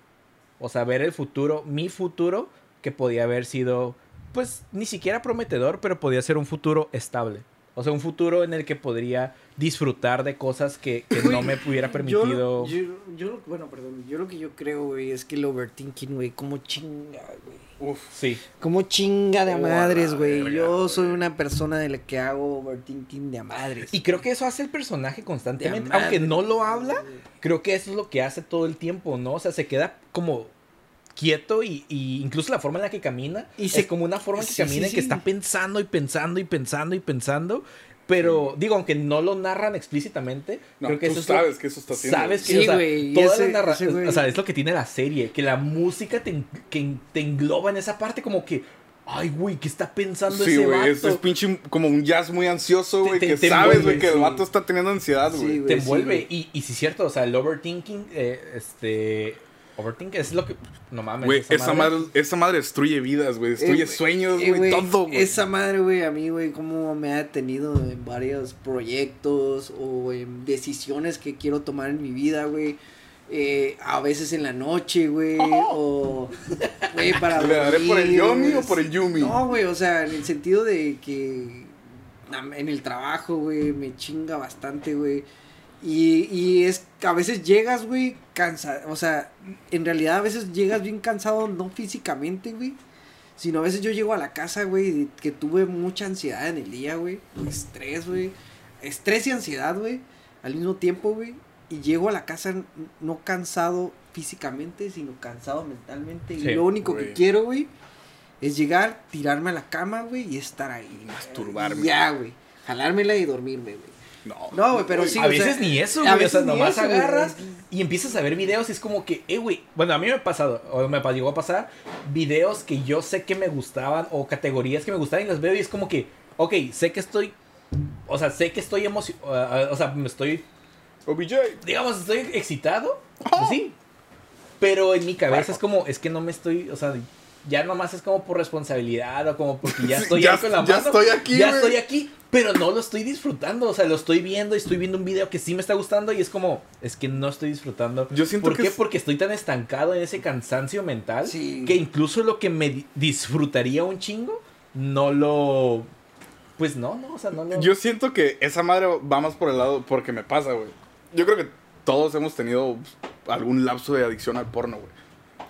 O sea, ver el futuro, mi futuro, que podía haber sido, pues, ni siquiera prometedor, pero podía ser un futuro estable. O sea, un futuro en el que podría disfrutar de cosas que, que no me hubiera permitido. Yo, yo, yo- bueno, perdón. Yo lo que yo creo, güey, es que el overthinking, güey, como chinga, güey. Uf. Sí. Como chinga de a Oh, madres, güey. Yo soy una persona de la que hago overthinking de a madres. Y creo que eso hace el personaje constantemente. Aunque no lo habla, creo que eso es lo que hace todo el tiempo, ¿no? O sea, se queda como quieto y, y incluso la forma en la que camina Y se- es como una forma en que sí, camina sí, y que sí. está pensando y pensando y pensando y pensando. Pero digo, aunque no lo narran explícitamente, No, creo que tú eso es lo- sabes que eso está haciendo. Sabes que Sí, o sea, güey, y toda ese- la narra- ese güey- o sea, es lo que tiene la serie, que la música te, en- que te engloba en esa parte como que, ay, güey, ¿qué está pensando Sí, ese güey, vato? es, es pinche como un jazz muy ansioso, güey, que te sabes, güey, que el sí. vato está teniendo ansiedad, Sí, güey. güey. te envuelve. sí, y, y sí es cierto, o sea, el overthinking, eh, este, overthinking es lo que, no mames. Güey, esa madre, esa madre destruye vidas, güey, destruye Eh, sueños, eh, güey, todo, güey. Esa madre, güey, a mí, güey, como me ha detenido en varios proyectos o en decisiones que quiero tomar en mi vida, güey. Eh, a veces en la noche, güey, o, güey, para ¿Le daré por el Yomi o por el Yumi? No, güey, o sea, en el sentido de que en el trabajo, güey, me chinga bastante, güey. Y, y es que a veces llegas, güey, cansado. O sea, en realidad a veces llegas bien cansado, no físicamente, güey. Sino a veces yo llego a la casa, güey, que tuve mucha ansiedad en el día, güey. Estrés, güey. Estrés y ansiedad, güey. Al mismo tiempo, güey. Y llego a la casa no cansado físicamente, sino cansado mentalmente. Sí, y lo único güey. que quiero, güey, Es llegar, tirarme a la cama, güey, y estar ahí. Masturbarme. Ya, güey. Jalármela y dormirme, güey. No. No, güey, pero sí. a o sea, veces ni eso, a güey. O veces sea, ni nomás eso, güey. agarras y empiezas a ver videos y es como que, eh, güey. Bueno, a mí me ha pasado, o me llegó a pasar, videos que yo sé que me gustaban o categorías que me gustaban y las veo y es como que, ok, sé que estoy. O sea, sé que estoy emocionado. o sea, me estoy. OBJ. Digamos, estoy excitado. pues sí. Pero en mi cabeza es como, es que no me estoy. O sea, ya nomás es como por responsabilidad o como porque ya estoy Ya- ahí con la ya mano. estoy aquí, Ya estoy aquí, pero no lo estoy disfrutando. O sea, lo estoy viendo y estoy viendo un video que sí me está gustando y es como, es que no estoy disfrutando. Yo siento ¿Por qué? Es... Porque estoy tan estancado en ese cansancio mental que incluso lo que me disfrutaría un chingo, no lo. Pues no, no, o sea, no lo. Yo siento que esa madre va más por el lado porque me pasa, güey. Yo creo que todos hemos tenido algún lapso de adicción al porno, güey.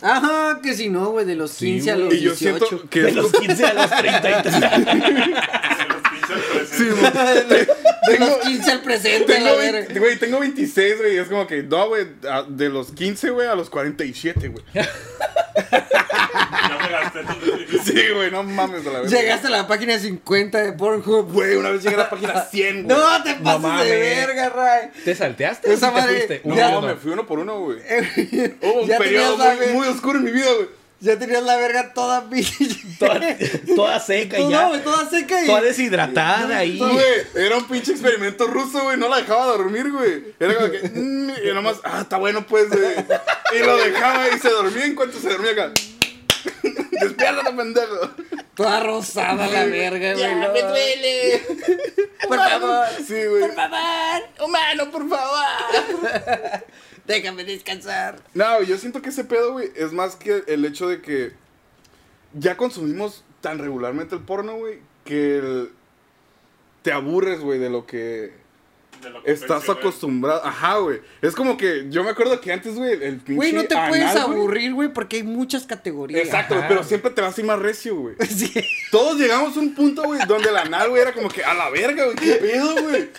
Ajá, que si no, güey, de los 15 a los y siento que de los 15 a los 30. 15 al presente. Sí, de tengo, 15 al presente, tengo, güey, tengo 26, güey. Es como que, no, güey, de los 15, güey, a los 47, güey. ya me gasté todo Sí, güey, no mames a la vez. Llegaste a la página 50 de Pornhub. Güey, una vez llegué a la página 100, güey. No, te pases no, de verga, Ray. ¿Te salteaste? Esa te No, ya, no, me fui uno por uno, güey. Hubo un periodo muy, muy oscuro en mi vida, güey. Ya tenías la verga toda. Toda, toda seca Tú ya. no, güey, toda seca y. Toda deshidratada ahí. Güey, era un pinche experimento ruso, güey. No la dejaba dormir, güey. Era como que. mm, y nomás, ah, está bueno, pues, güey. Y lo dejaba y se dormía en cuanto se dormía acá. Despiértate, pendejo. Toda rosada la verga, güey. Ya, no. me duele. Por favor. Sí, güey. Por favor. Humano, por favor. Déjame descansar. No, yo siento que ese pedo, güey, es más que el hecho de que ya consumimos tan regularmente el porno, güey, que el- te aburres, güey, de lo que De lo que estás acostumbrado. Ajá, güey. Es como que yo me acuerdo que antes, güey, el pinche Güey, no te anal, puedes aburrir, güey, porque hay muchas categorías. Exacto, Ajá. pero siempre te vas a ir más recio, güey. Sí. Todos llegamos a un punto, güey, donde el anal, güey, era como que a la verga, güey, qué pedo, güey.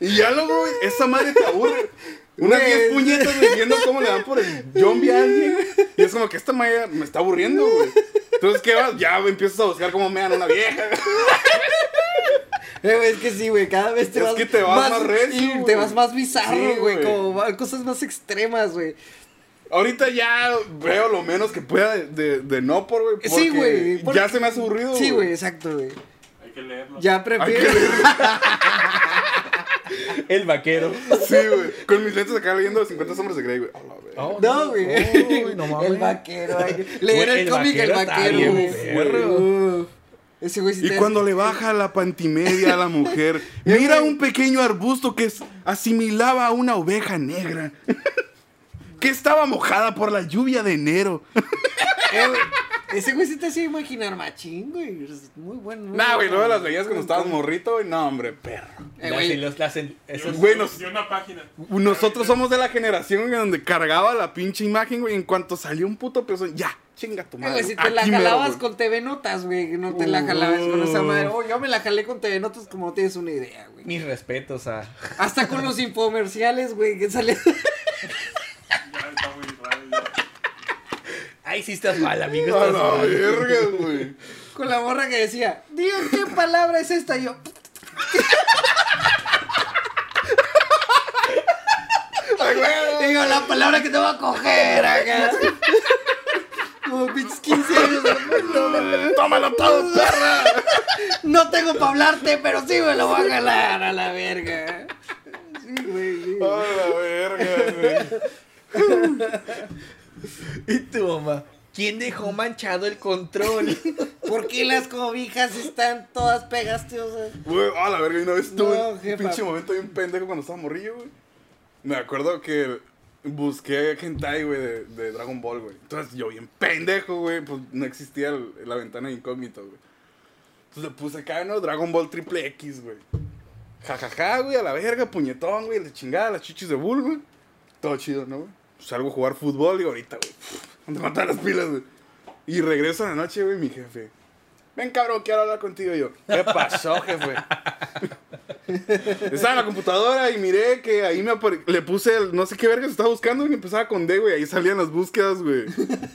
Y ya luego, güey, esa madre te aburre. Unas Güey. 10 puñetas, güey, viendo cómo le dan por el zombie a alguien. Y es como que esta madre me está aburriendo, güey. Entonces, ¿qué vas? Ya, güey, empiezas a buscar cómo me dan una vieja. Eh, güey, es que sí, güey, cada vez te Es vas que te vas más recio, y güey. Te vas más bizarro, Sí, güey, güey. como cosas más extremas, güey. Ahorita ya veo lo menos que pueda de, de, de no por, güey. Sí, güey. porque- Ya se me hace aburrido, Sí, güey, exacto, güey. Hay que leerlo. Ya Hay que prefiero. El vaquero. Sí, güey. Con mis lentes acá leyendo 50 sombras de Grey, güey. Oh, No, güey. Uy, no mames. el vaquero. Leer el el cómic El vaquero güey. Ese güey sí Y te- cuando le baja la pantimedia a la mujer, mira un pequeño arbusto que es- asimilaba a una oveja negra. Que estaba mojada por la lluvia de enero. Ese güey sí te hacía imaginar machín, güey. Es Muy bueno. muy Nah, güey, luego las leías cuando estabas morrito, güey. No, hombre, perro. Eh, güey, los- las- esos- Güey, nos- Y una página. Nosotros somos de la generación güey, donde cargaba la pinche imagen, güey. En cuanto salió un puto pezón, ya, chinga tu Eh, madre. güey, si te la mero, jalabas con TV Notas, güey, no te la jalabas con esa madre. Oh, yo me la jalé con TV Notas como no tienes una idea, güey. Mis respetos a. Hasta con los infomerciales, güey, que sale. Ya está muy raro. ya. Ay, sí estás mal, amigo. A Estás la mal. verga, güey. con la morra que decía, digo, ¿qué palabra es esta? Y yo, Ay, digo, la palabra que te voy a coger acá. Como pinches 15 años. No, Tómalo todo, perra. no tengo para hablarte, pero sí me lo voy a jalar a la verga. Sí, güey. sí. A la verga, güey. ¿Y tu mamá? ¿Quién dejó manchado el control? ¿Por qué las cobijas están todas pegastiosas? Güey, a la verga, una vez tuve No, un jefa. pinche momento bien pendejo cuando estaba morrillo, güey. Me acuerdo que busqué hentai, güey, de, de Dragon Ball, güey. Entonces yo bien pendejo, güey, pues no existía el- la ventana de incógnito, güey. Entonces le puse acá, ¿no? Dragon Ball triple X, güey. Jajaja, güey, a la verga, puñetón, güey, la chingada, las chichis de bull, güey. Todo chido, ¿no, güey? Salgo a jugar fútbol y ahorita, güey, ando a matar las pilas, güey. Y regreso en la noche, güey, mi jefe. Ven, cabrón, quiero hablar contigo. Y yo, ¿qué pasó, jefe? Estaba en la computadora y miré que ahí me le puse el no sé qué verga se estaba buscando y empezaba con D, güey. Ahí salían las búsquedas, güey.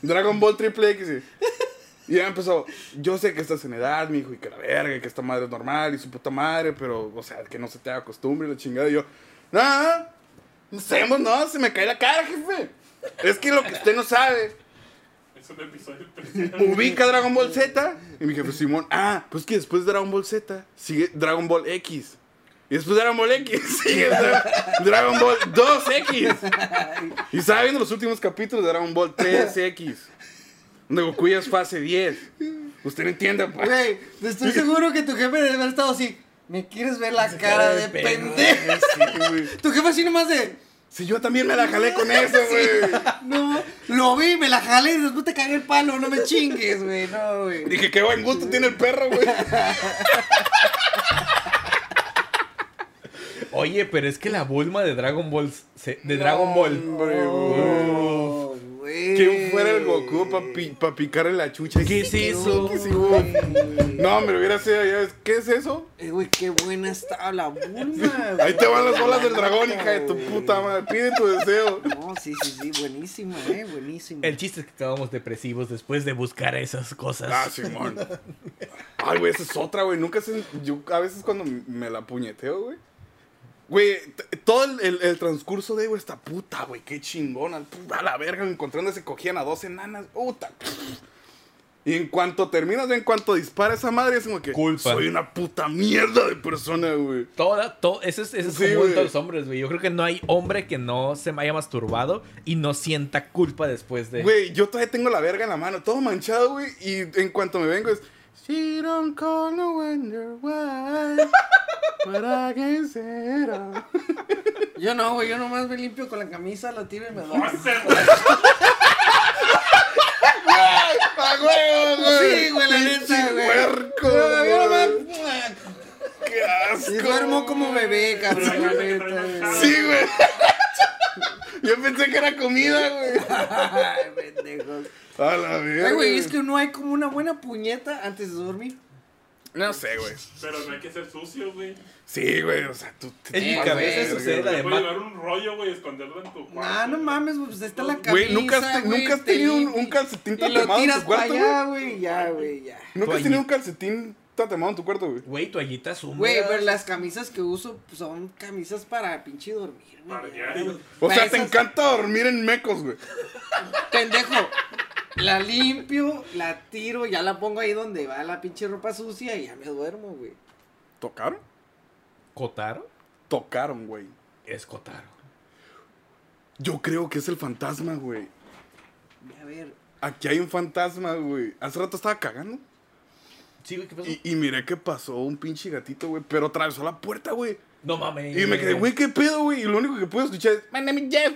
Dragon Ball Triple X. y- ya empezó, yo sé que estás en edad, mijo, y que la verga, y que esta madre es normal, y su puta madre, pero, o sea, que no se te haga costumbre la chingada. Y yo, no, no sabemos, no, se me cae la cara, jefe. Es que lo que usted no sabe, Es un episodio especial. ubica Dragon Ball Z. Y mi jefe Simón, ah, pues que después de Dragon Ball Z sigue Dragon Ball X. Y después de Dragon Ball X sigue Dra- Dragon Ball 2X. Y estaba viendo los últimos capítulos de Dragon Ball 3X. Donde Goku ya es fase 10. Usted no entiende, pues. Güey, estoy seguro que tu jefe debe haber estado así. ¿Me quieres ver la cara de pendejo? Sí, güey. Tu jefe así nomás de. Si yo también me la jalé con eso, güey. No, lo vi, me la jalé y después te cagué el palo. No me chingues, güey. No, güey. Dije, qué buen gusto tiene el perro, güey. Oye, pero es que la Bulma de Dragon Ball. se- De Dragon Ball. No, güey. ¿Quién fuera el Goku para picarle la chucha? ¿Qué es eso? Sí, güey. No, me lo hubiera sido ¿Qué es eso? Eh, güey, qué buena estaba la Bulma. Ahí te van las bolas del dragón, hija de tu puta madre. Pide tu deseo. No, sí, sí, sí, buenísima, eh, buenísima. El chiste es que acabamos depresivos después de buscar esas cosas. Ah, Simón. Ay, güey, esa es otra, güey. Nunca se. Yo a veces cuando me la puñeteo, güey. Güey, todo el, el- el transcurso de, güey, esta puta, güey, qué chingona. A la verga, encontrando se cogían a dos enanas. Puta. Y en cuanto terminas, en cuanto dispara esa madre, es como que. Culpa. Soy una puta mierda de persona, güey. Toda, todo, eso es, eso es Sí, común todos los hombres, güey. Yo creo que no hay hombre que no se haya masturbado y no sienta culpa después de. Güey, yo todavía tengo la verga en la mano, todo manchado, güey. Y en cuanto me vengo es. She don't call no wonder why. But I can say it all." Yo no, güey, yo nomás me limpio con la camisa, la tiro y me No doy. sé, ¡A huevo, güey! Sí, güey, la neta, güey. puerco, Yo, yo nomás. güey. ¡Qué asco! Y duermo como bebé, cabrón, la neta. güey. Sí, güey. Yo pensé que era comida, güey. Ay, pendejos. A la verga. Ay, güey, es que no hay como una buena puñeta antes de dormir. No sé, güey. Pero no hay que ser sucio, güey. Sí, güey, o sea, tú. te En mi de cabeza sucede puedes Además- llevar un rollo, güey, esconderlo en tu cuarto. Ah, no mames, güey, pues ahí está la camisa, Güey, ¿nunca has, te- güey, nunca has te tenido un, calcetín Y lo tatemado en tiras tu para cuarto, allá, güey? güey, ya, güey, ya. ¿Nunca has Toallita. tenido un calcetín tatemado en tu cuarto, güey? Güey, toallitas húmedas. Güey, pero las camisas que uso pues, son camisas para pinche dormir, güey. Para ya, diario. güey. O Para sea, te esas- encanta dormir en mecos, güey. Pendejo. La limpio, la tiro, ya la pongo ahí donde va la pinche ropa sucia y ya me duermo, güey. ¿Tocaron? ¿Cotaro? Tocaron, güey. Es Cotaro. Yo creo que es el fantasma, güey. A ver, Aquí hay un fantasma, güey. Hace rato estaba cagando. Sí, güey, ¿qué pasó? Y, y miré que pasó un pinche gatito, güey. Pero atravesó la puerta, güey. No mames. Y me quedé, güey, ¿qué pedo, güey? Y lo único que pude escuchar es, My name is Jeff.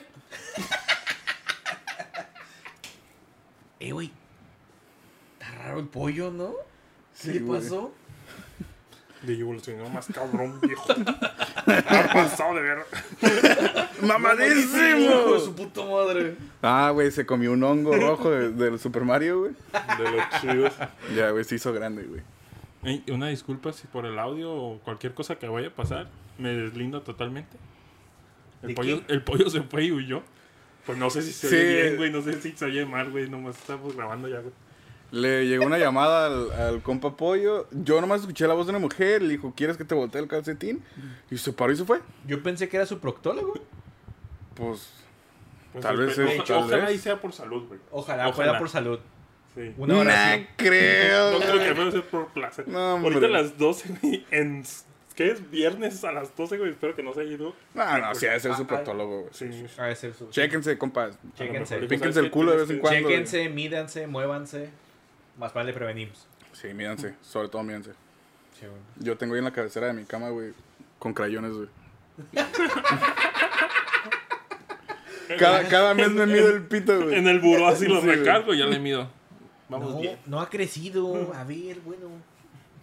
Eh, güey. Está raro el pollo, ¿no? ¿Qué Sí, le pasó? De evolucionó más cabrón, viejo. Ha pasado de ver. Hijo de ¡Mamadísimo! su puta madre. Ah, güey, se comió un hongo rojo de- del Super Mario, güey. De los chidos. Ya, güey, se hizo grande, güey. Ey, una disculpa si por el audio o cualquier cosa que vaya a pasar me deslindo totalmente. El ¿De pollo, qué? el pollo se fue y huyó. Pues no sé si se Sí. oye bien, güey. No sé si se oye mal, güey. Nomás estamos grabando ya, güey. Le llegó una llamada al, al compa Pollo. Yo nomás escuché la voz de una mujer. Le dijo, ¿quieres que te voltee el calcetín? Y se paró y se fue. Yo pensé que era su proctólogo. Pues, Pues, Tal vez es- tal Ojalá vez. y sea por salud, güey. Ojalá, Ojalá. fuera por salud. Sí. Una no creo. No creo que menos sea por placer. No, hombre. Ahorita a las 12, güey. En, ¿Qué es? Viernes a las 12, güey. Espero que no se haya ido. No, no, sí, ha de ser su Ah, proctólogo, güey. Sí. A ver, ser su- Chéquense, compas. Chéquense. Lo ¿sabes el culo de vez en Tienes cuando. güey. Chéquense, mídanse, muévanse. Más vale prevenimos. Sí, mírense. Sobre todo. Sí, güey. Yo tengo ahí en la cabecera de mi cama, güey, con crayones, güey. Cada, cada mes me mido el pito, güey. En el buró así los Sí, güey. recargo y ya le mido. Vamos no, bien. no ha crecido. A ver, bueno.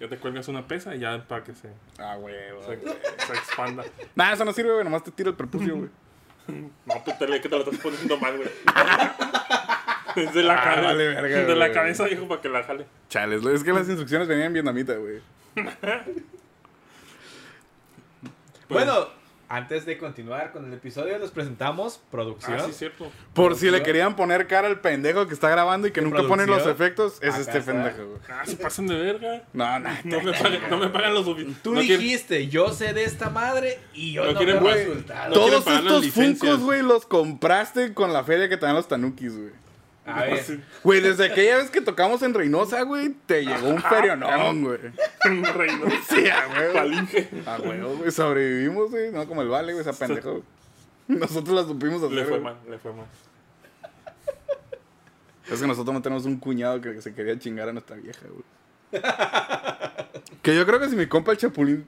Ya te cuelgas una pesa y ya para que se, Ah, güey, se, güey. se expanda. Nah, eso no sirve, güey. Nomás te tiro el prepucio, güey. No, pues te le- que te lo estás poniendo mal, güey. Desde la, Ah, cabeza, vale, verga, desde la cabeza, dijo, para que la jale. Chales, es que las instrucciones venían en vietnamita, güey. Bueno, antes de continuar con el episodio, les presentamos producción. Ah, sí, cierto. Por si le querían poner cara al pendejo que está grabando y que ¿De nunca pone los efectos, es Acá este está. pendejo, güey. Ah, se pasan de verga. No, no. No me pagan, no me pagan lo suficiente. Tú no quieren- dijiste, yo sé de esta madre y yo No no, quieren Todos estos funcos, güey, los compraste con la feria que te dan los tanukis, güey. A ver. Güey, desde aquella vez que tocamos en Reynosa, güey, te llegó un ferionón, güey. Un reino. Sí, a huevo. Palinge. A huevo, güey, sobrevivimos, güey. No como el vale, güey, esa pendejo. Nosotros la supimos hacer. Le fue mal, le fue mal. Es que nosotros no tenemos un cuñado que se quería chingar a nuestra vieja, güey. que yo creo que si mi compa el Chapulín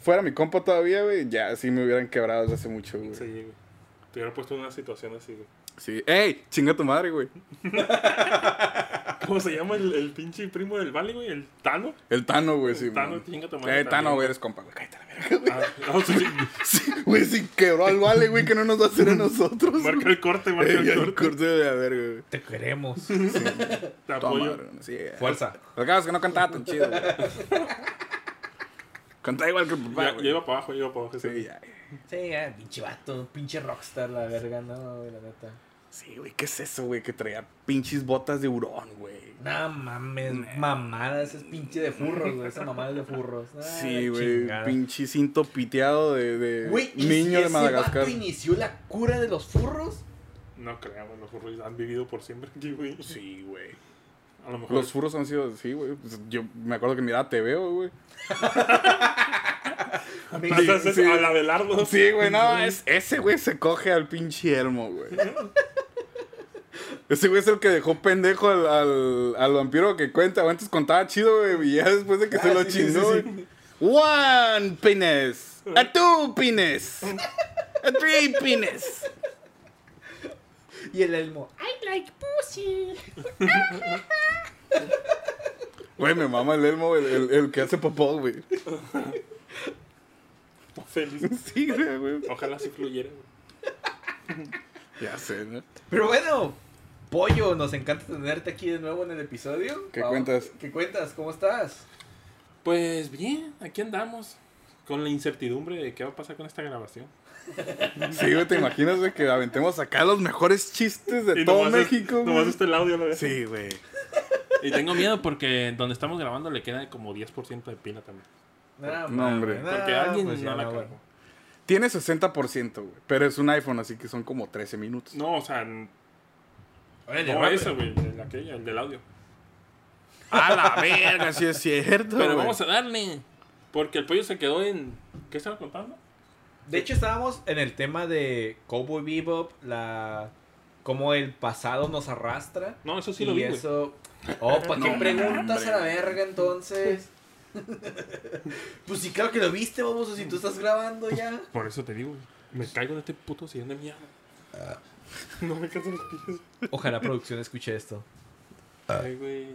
fuera mi compa todavía, güey, ya sí me hubieran quebrado desde hace mucho, güey. Sí, güey. Te hubiera puesto en una situación así, güey. Sí. ¡Ey! Chinga tu madre, güey. ¿Cómo se llama el, el pinche primo del Vale, güey? ¿El Tano? El Tano, güey, sí. Tano, chinga tu madre Eh, Tano, güey, eres compa, güey. Cállate la verga, güey. Ah, no, sí, Sí, güey, sí quebró al vale, güey, que no nos va a hacer a nosotros. marca el corte, marca Eh, el ya el corte. corte de la verga, güey. te queremos. Te Toma, apoyo. madre, sí, eh. Fuerza. Lo que pasa es que no cantaba tan chido, güey. Cantaba igual que el papá, Ya, güey. ya iba para abajo, ya iba para abajo. Sí, ya. Sí, ya, pinche vato, pinche rockstar, la verga, no, güey, la neta. Sí, güey, ¿qué es eso, güey? Que traía pinches botas de hurón, güey. No mames, mamada, ese es pinche de furros, güey, esa mamada es de furros. Ah, Sí, la güey, pinche cinto piteado de, de Güey, ¿y niño si de Madagascar. Ese vato inició la cura de los furros? No creo, güey. Los furros han vivido por siempre aquí, güey. Sí, güey. A lo mejor. Los furros han sido así, güey. Pues, Yo me acuerdo que miraba TV, güey. Pasas sí. a la Belardo. Sí, güey, no, es, ese güey se coge al pinche Elmo, güey. Ese güey es el que dejó pendejo al, al, al vampiro que cuenta. Antes contaba chido, güey, y ya después de que se Ah, lo sí, sí, chingó, sí, güey. One penis. A two penis. A three penis. Y el elmo. Güey, me mama el Elmo, güey, el, el que hace popó, güey. Feliz. Sí, güey, güey. Ojalá sí fluyera, güey. Ya sé, ¿no? Pero bueno, Pollo, nos encanta tenerte aquí de nuevo en el episodio. ¿Qué Vamos- cuentas? ¿Qué cuentas? ¿Cómo estás? Pues bien, aquí andamos. Con la incertidumbre de qué va a pasar con esta grabación. Sí, güey, ¿te imaginas, güey, que aventemos acá los mejores chistes de Y todo nomás es- México, Nomás güey? está el audio, ¿no? Sí, güey. Y tengo miedo porque donde estamos grabando le queda como 10% de pila también. No, No, hombre. Porque alguien pues ya no la no, cargó. güey. Tiene 60%, güey. Pero es un iPhone, así que son como 13 minutos. No, o sea, Órale, no rápido. eso, güey, el, aquella, el del audio. A la verga, sí es cierto. Pero vamos a darle. Porque el pollo se quedó en. ¿Qué estaba contando? De hecho, estábamos en el tema de Cowboy Bebop, la... cómo el pasado nos arrastra. No, eso sí y lo vi, güey. eso... Oh, ¿para qué No, preguntas hombre. a la verga entonces? pues sí, claro que lo viste, vamos, si tú estás grabando ya. Por eso te digo, güey, me caigo de este puto sillón de mierda. No me canso los pies. Ojalá producción escuche esto. Ay, güey.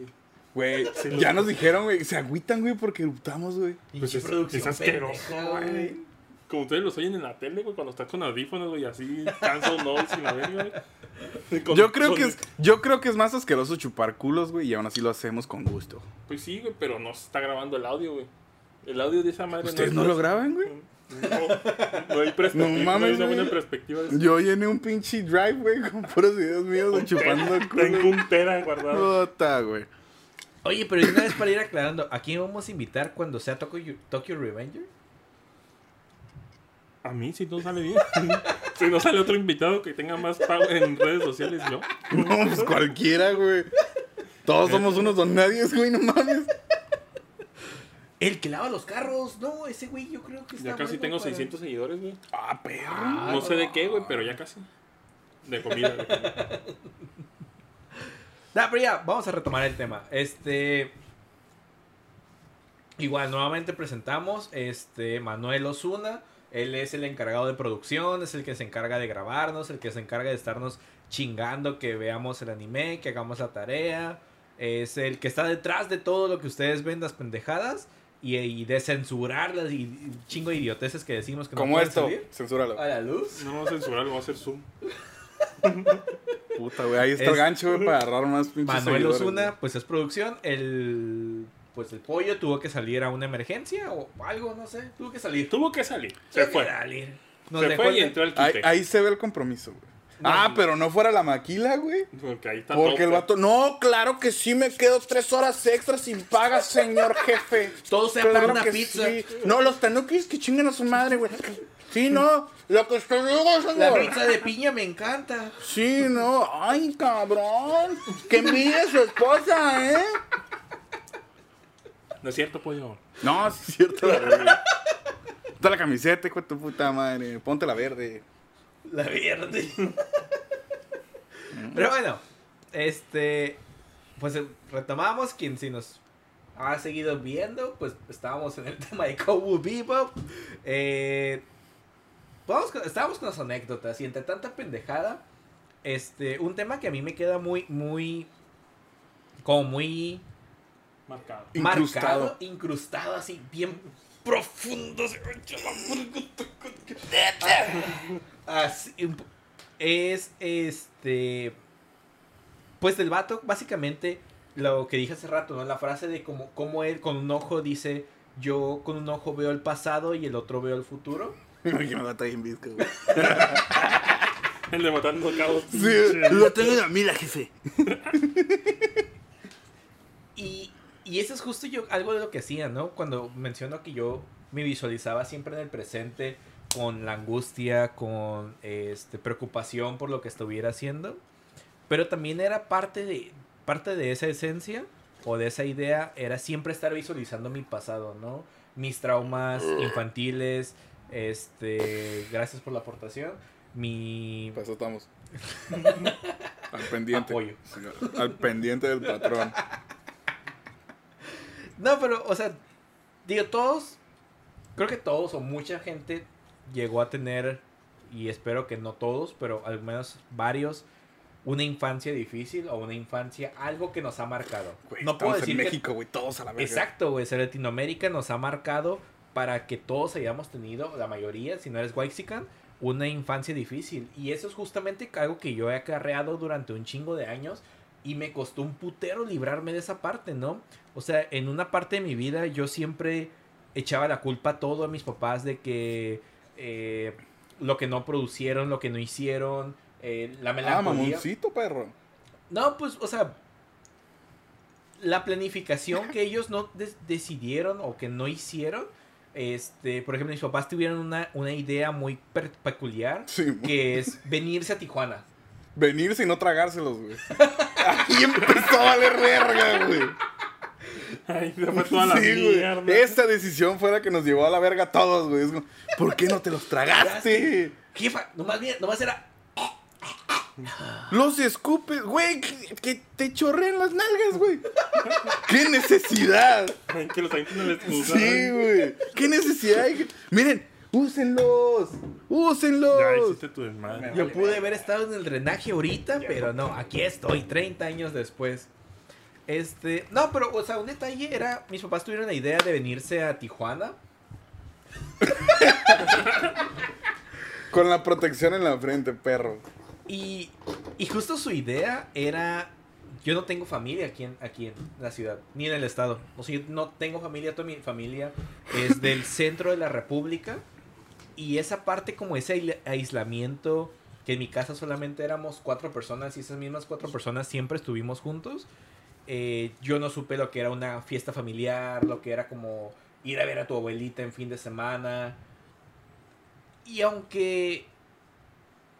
Güey, ya nos dijeron, güey. Se agüitan, güey, porque eruptamos, güey. Pues es- es asqueroso, güey. Como ustedes los oyen en la tele, güey, cuando estás con audífonos, güey, así, cancel noise y la verga, güey. Con- Yo creo con- que es, yo creo que es más asqueroso chupar culos, güey, y aún así lo hacemos con gusto. Pues sí, güey, pero no se está grabando el audio, güey. El audio de esa madre ¿Ustedes es- no lo graban, güey? No, no hay perspectiva. No No, mames, hay una buena perspectiva de. Yo llené un pinche drive, güey, con puros videos míos de chupando Tengo culo. un tera guardado. Puta, güey. Oye, pero una vez para ir aclarando, ¿a quién vamos a invitar cuando sea Tokyo, Tokyo Revenger? A mí, si no sale bien. si no sale otro invitado que tenga más pago en redes sociales, yo. No, pues cualquiera, güey. Todos somos unos don nadies, güey, no mames. El que lava los carros, no, ese güey yo creo que está Ya casi bueno tengo para- 600 seguidores, güey. Ah, perro. Ah, No sé de qué, güey, pero ya casi. De comida, de comida. Nah, pero ya, vamos a retomar el tema. Este. Igual, nuevamente presentamos este Manuel Osuna. Él es el encargado de producción, es el que se encarga de grabarnos, el que se encarga de estarnos chingando que veamos el anime, que hagamos la tarea. Es el que está detrás de todo lo que ustedes ven, las pendejadas, y, y de censurarlas y, y chingo de idioteces que decimos que no Como esto, salir censúralo. a la luz. No vamos a censurar, vamos a hacer zoom. Puta, güey, ahí está Es- el gancho, güey, para agarrar más pinches Manuel Osuna, pues es producción. El pues el pollo tuvo que salir a una emergencia o algo, no sé. Tuvo que salir. Tuvo que salir. Se fue. salir. nos Se fue y entró el Ahí, quite. ahí se ve el compromiso, güey. No, ah, sí. pero no fuera la maquila, güey. Porque ahí está Porque el vato, no, claro que sí me quedo tres horas extras sin paga, señor jefe. Todo sea por Claro una que pizza. sí. No, los tanukis que chinguen a su madre, güey. Sí, no, lo que usted diga, La señor. pizza de piña me encanta. Sí, no, ay, cabrón. Que envidia su esposa, ¿eh? No es cierto, pollo. No, sí es cierto, la. Ponte la camiseta, hijo de tu puta madre. Ponte la verde. La verde. Pero bueno, este. Pues eh, retomamos. Quien si nos ha seguido viendo, pues estábamos en el tema de Cowboy Bebop. Eh, vamos con- estábamos con las anécdotas y entre tanta pendejada, este, un tema que a mí me queda muy, muy, como muy Marcado. Incrustado. marcado, incrustado así, bien profundo. así, así, es este. Pues del vato, básicamente, lo que dije hace rato, ¿no? La frase de como, como él con un ojo dice: Yo con un ojo veo el pasado y el otro veo el futuro. Me imagino que está bien güey. El de matando cabos. Sí, lo tengo en la mira, jefe. Y, y eso es justo yo algo de lo que hacía, ¿no? Cuando menciono que yo me visualizaba siempre en el presente con la angustia, con este preocupación por lo que estuviera haciendo, pero también era parte de parte de esa esencia o de esa idea era siempre estar visualizando mi pasado, ¿no? Mis traumas infantiles, este, gracias por la aportación, mi eso estamos. Al pendiente. Apoyo. Al pendiente del patrón. No, pero, o sea, digo, todos, creo que todos o mucha gente llegó a tener, y espero que no todos, pero al menos varios, una infancia difícil o una infancia, algo que nos ha marcado. No puedo decir en México, güey, todos a la verga. Exacto, güey, ser Latinoamérica nos ha marcado para que todos hayamos tenido, la mayoría, si no eres Waxican, una infancia difícil. Y eso es justamente algo que yo he acarreado durante un chingo de años y me costó un putero librarme de esa parte, ¿no? O sea, en una parte de mi vida yo siempre echaba la culpa a todo a mis papás de que eh, lo que no producieron, lo que no hicieron, eh, la Ah, melancolía. mamoncito, perro. No, pues, o sea, la planificación que ellos no decidieron o que no hicieron, este, por ejemplo, mis papás tuvieron una, una idea muy peculiar, Sí, que es venirse a Tijuana. venirse y no tragárselos, güey. Ahí empezó a valer verga, güey. Ay, se fue toda la Sí, güey. Esa decisión fue la que nos llevó a la verga a todos, güey. Es como, ¿Por qué no te los tragaste? Jefa, nomás, bien, nomás era... Los escupes, güey, que, que te chorrean las nalgas, güey. ¿Qué necesidad? Ay, que los al excusa. Sí, güey. ¿Qué necesidad hay? Miren, úsenlos. Úsenlos. Ya hiciste tu desmadre. Yo pude haber estado en el drenaje ahorita, pero no, aquí estoy, 30 años después. Este, no, pero, o sea, un detalle era, mis papás tuvieron la idea de venirse a Tijuana. Con la protección en la frente, perro. Y, y justo su idea era, yo no tengo familia aquí en, aquí en la ciudad, ni en el estado. O sea, yo no tengo familia, toda mi familia es del centro de la república. Y esa parte como ese aisla- aislamiento, que en mi casa solamente éramos cuatro personas y esas mismas cuatro personas siempre estuvimos juntos. eh, yo no supe lo que era una fiesta familiar, lo que era como ir a ver a tu abuelita en fin de semana. Y aunque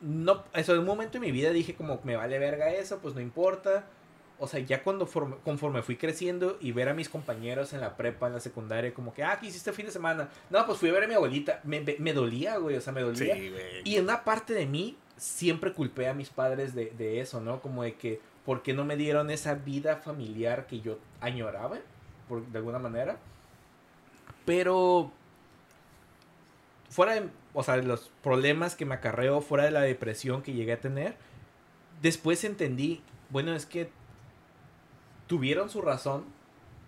no, eso en un momento de mi vida dije como me vale verga eso, pues no importa. O sea, ya cuando form- conforme fui creciendo y ver a mis compañeros en la prepa, en la secundaria, como que, ah, ¿qué hiciste fin de semana? No, pues fui a ver a mi abuelita. Me, me- me dolía, güey, o sea, me dolía. güey. Y en una parte de mí siempre culpé a mis padres de, de eso, ¿no? Como de que, ¿por qué no me dieron esa vida familiar que yo añoraba? Por, de alguna manera. Pero, fuera de, o sea, de los problemas que me acarreó, fuera de la depresión que llegué a tener, después entendí, bueno, es que tuvieron su razón.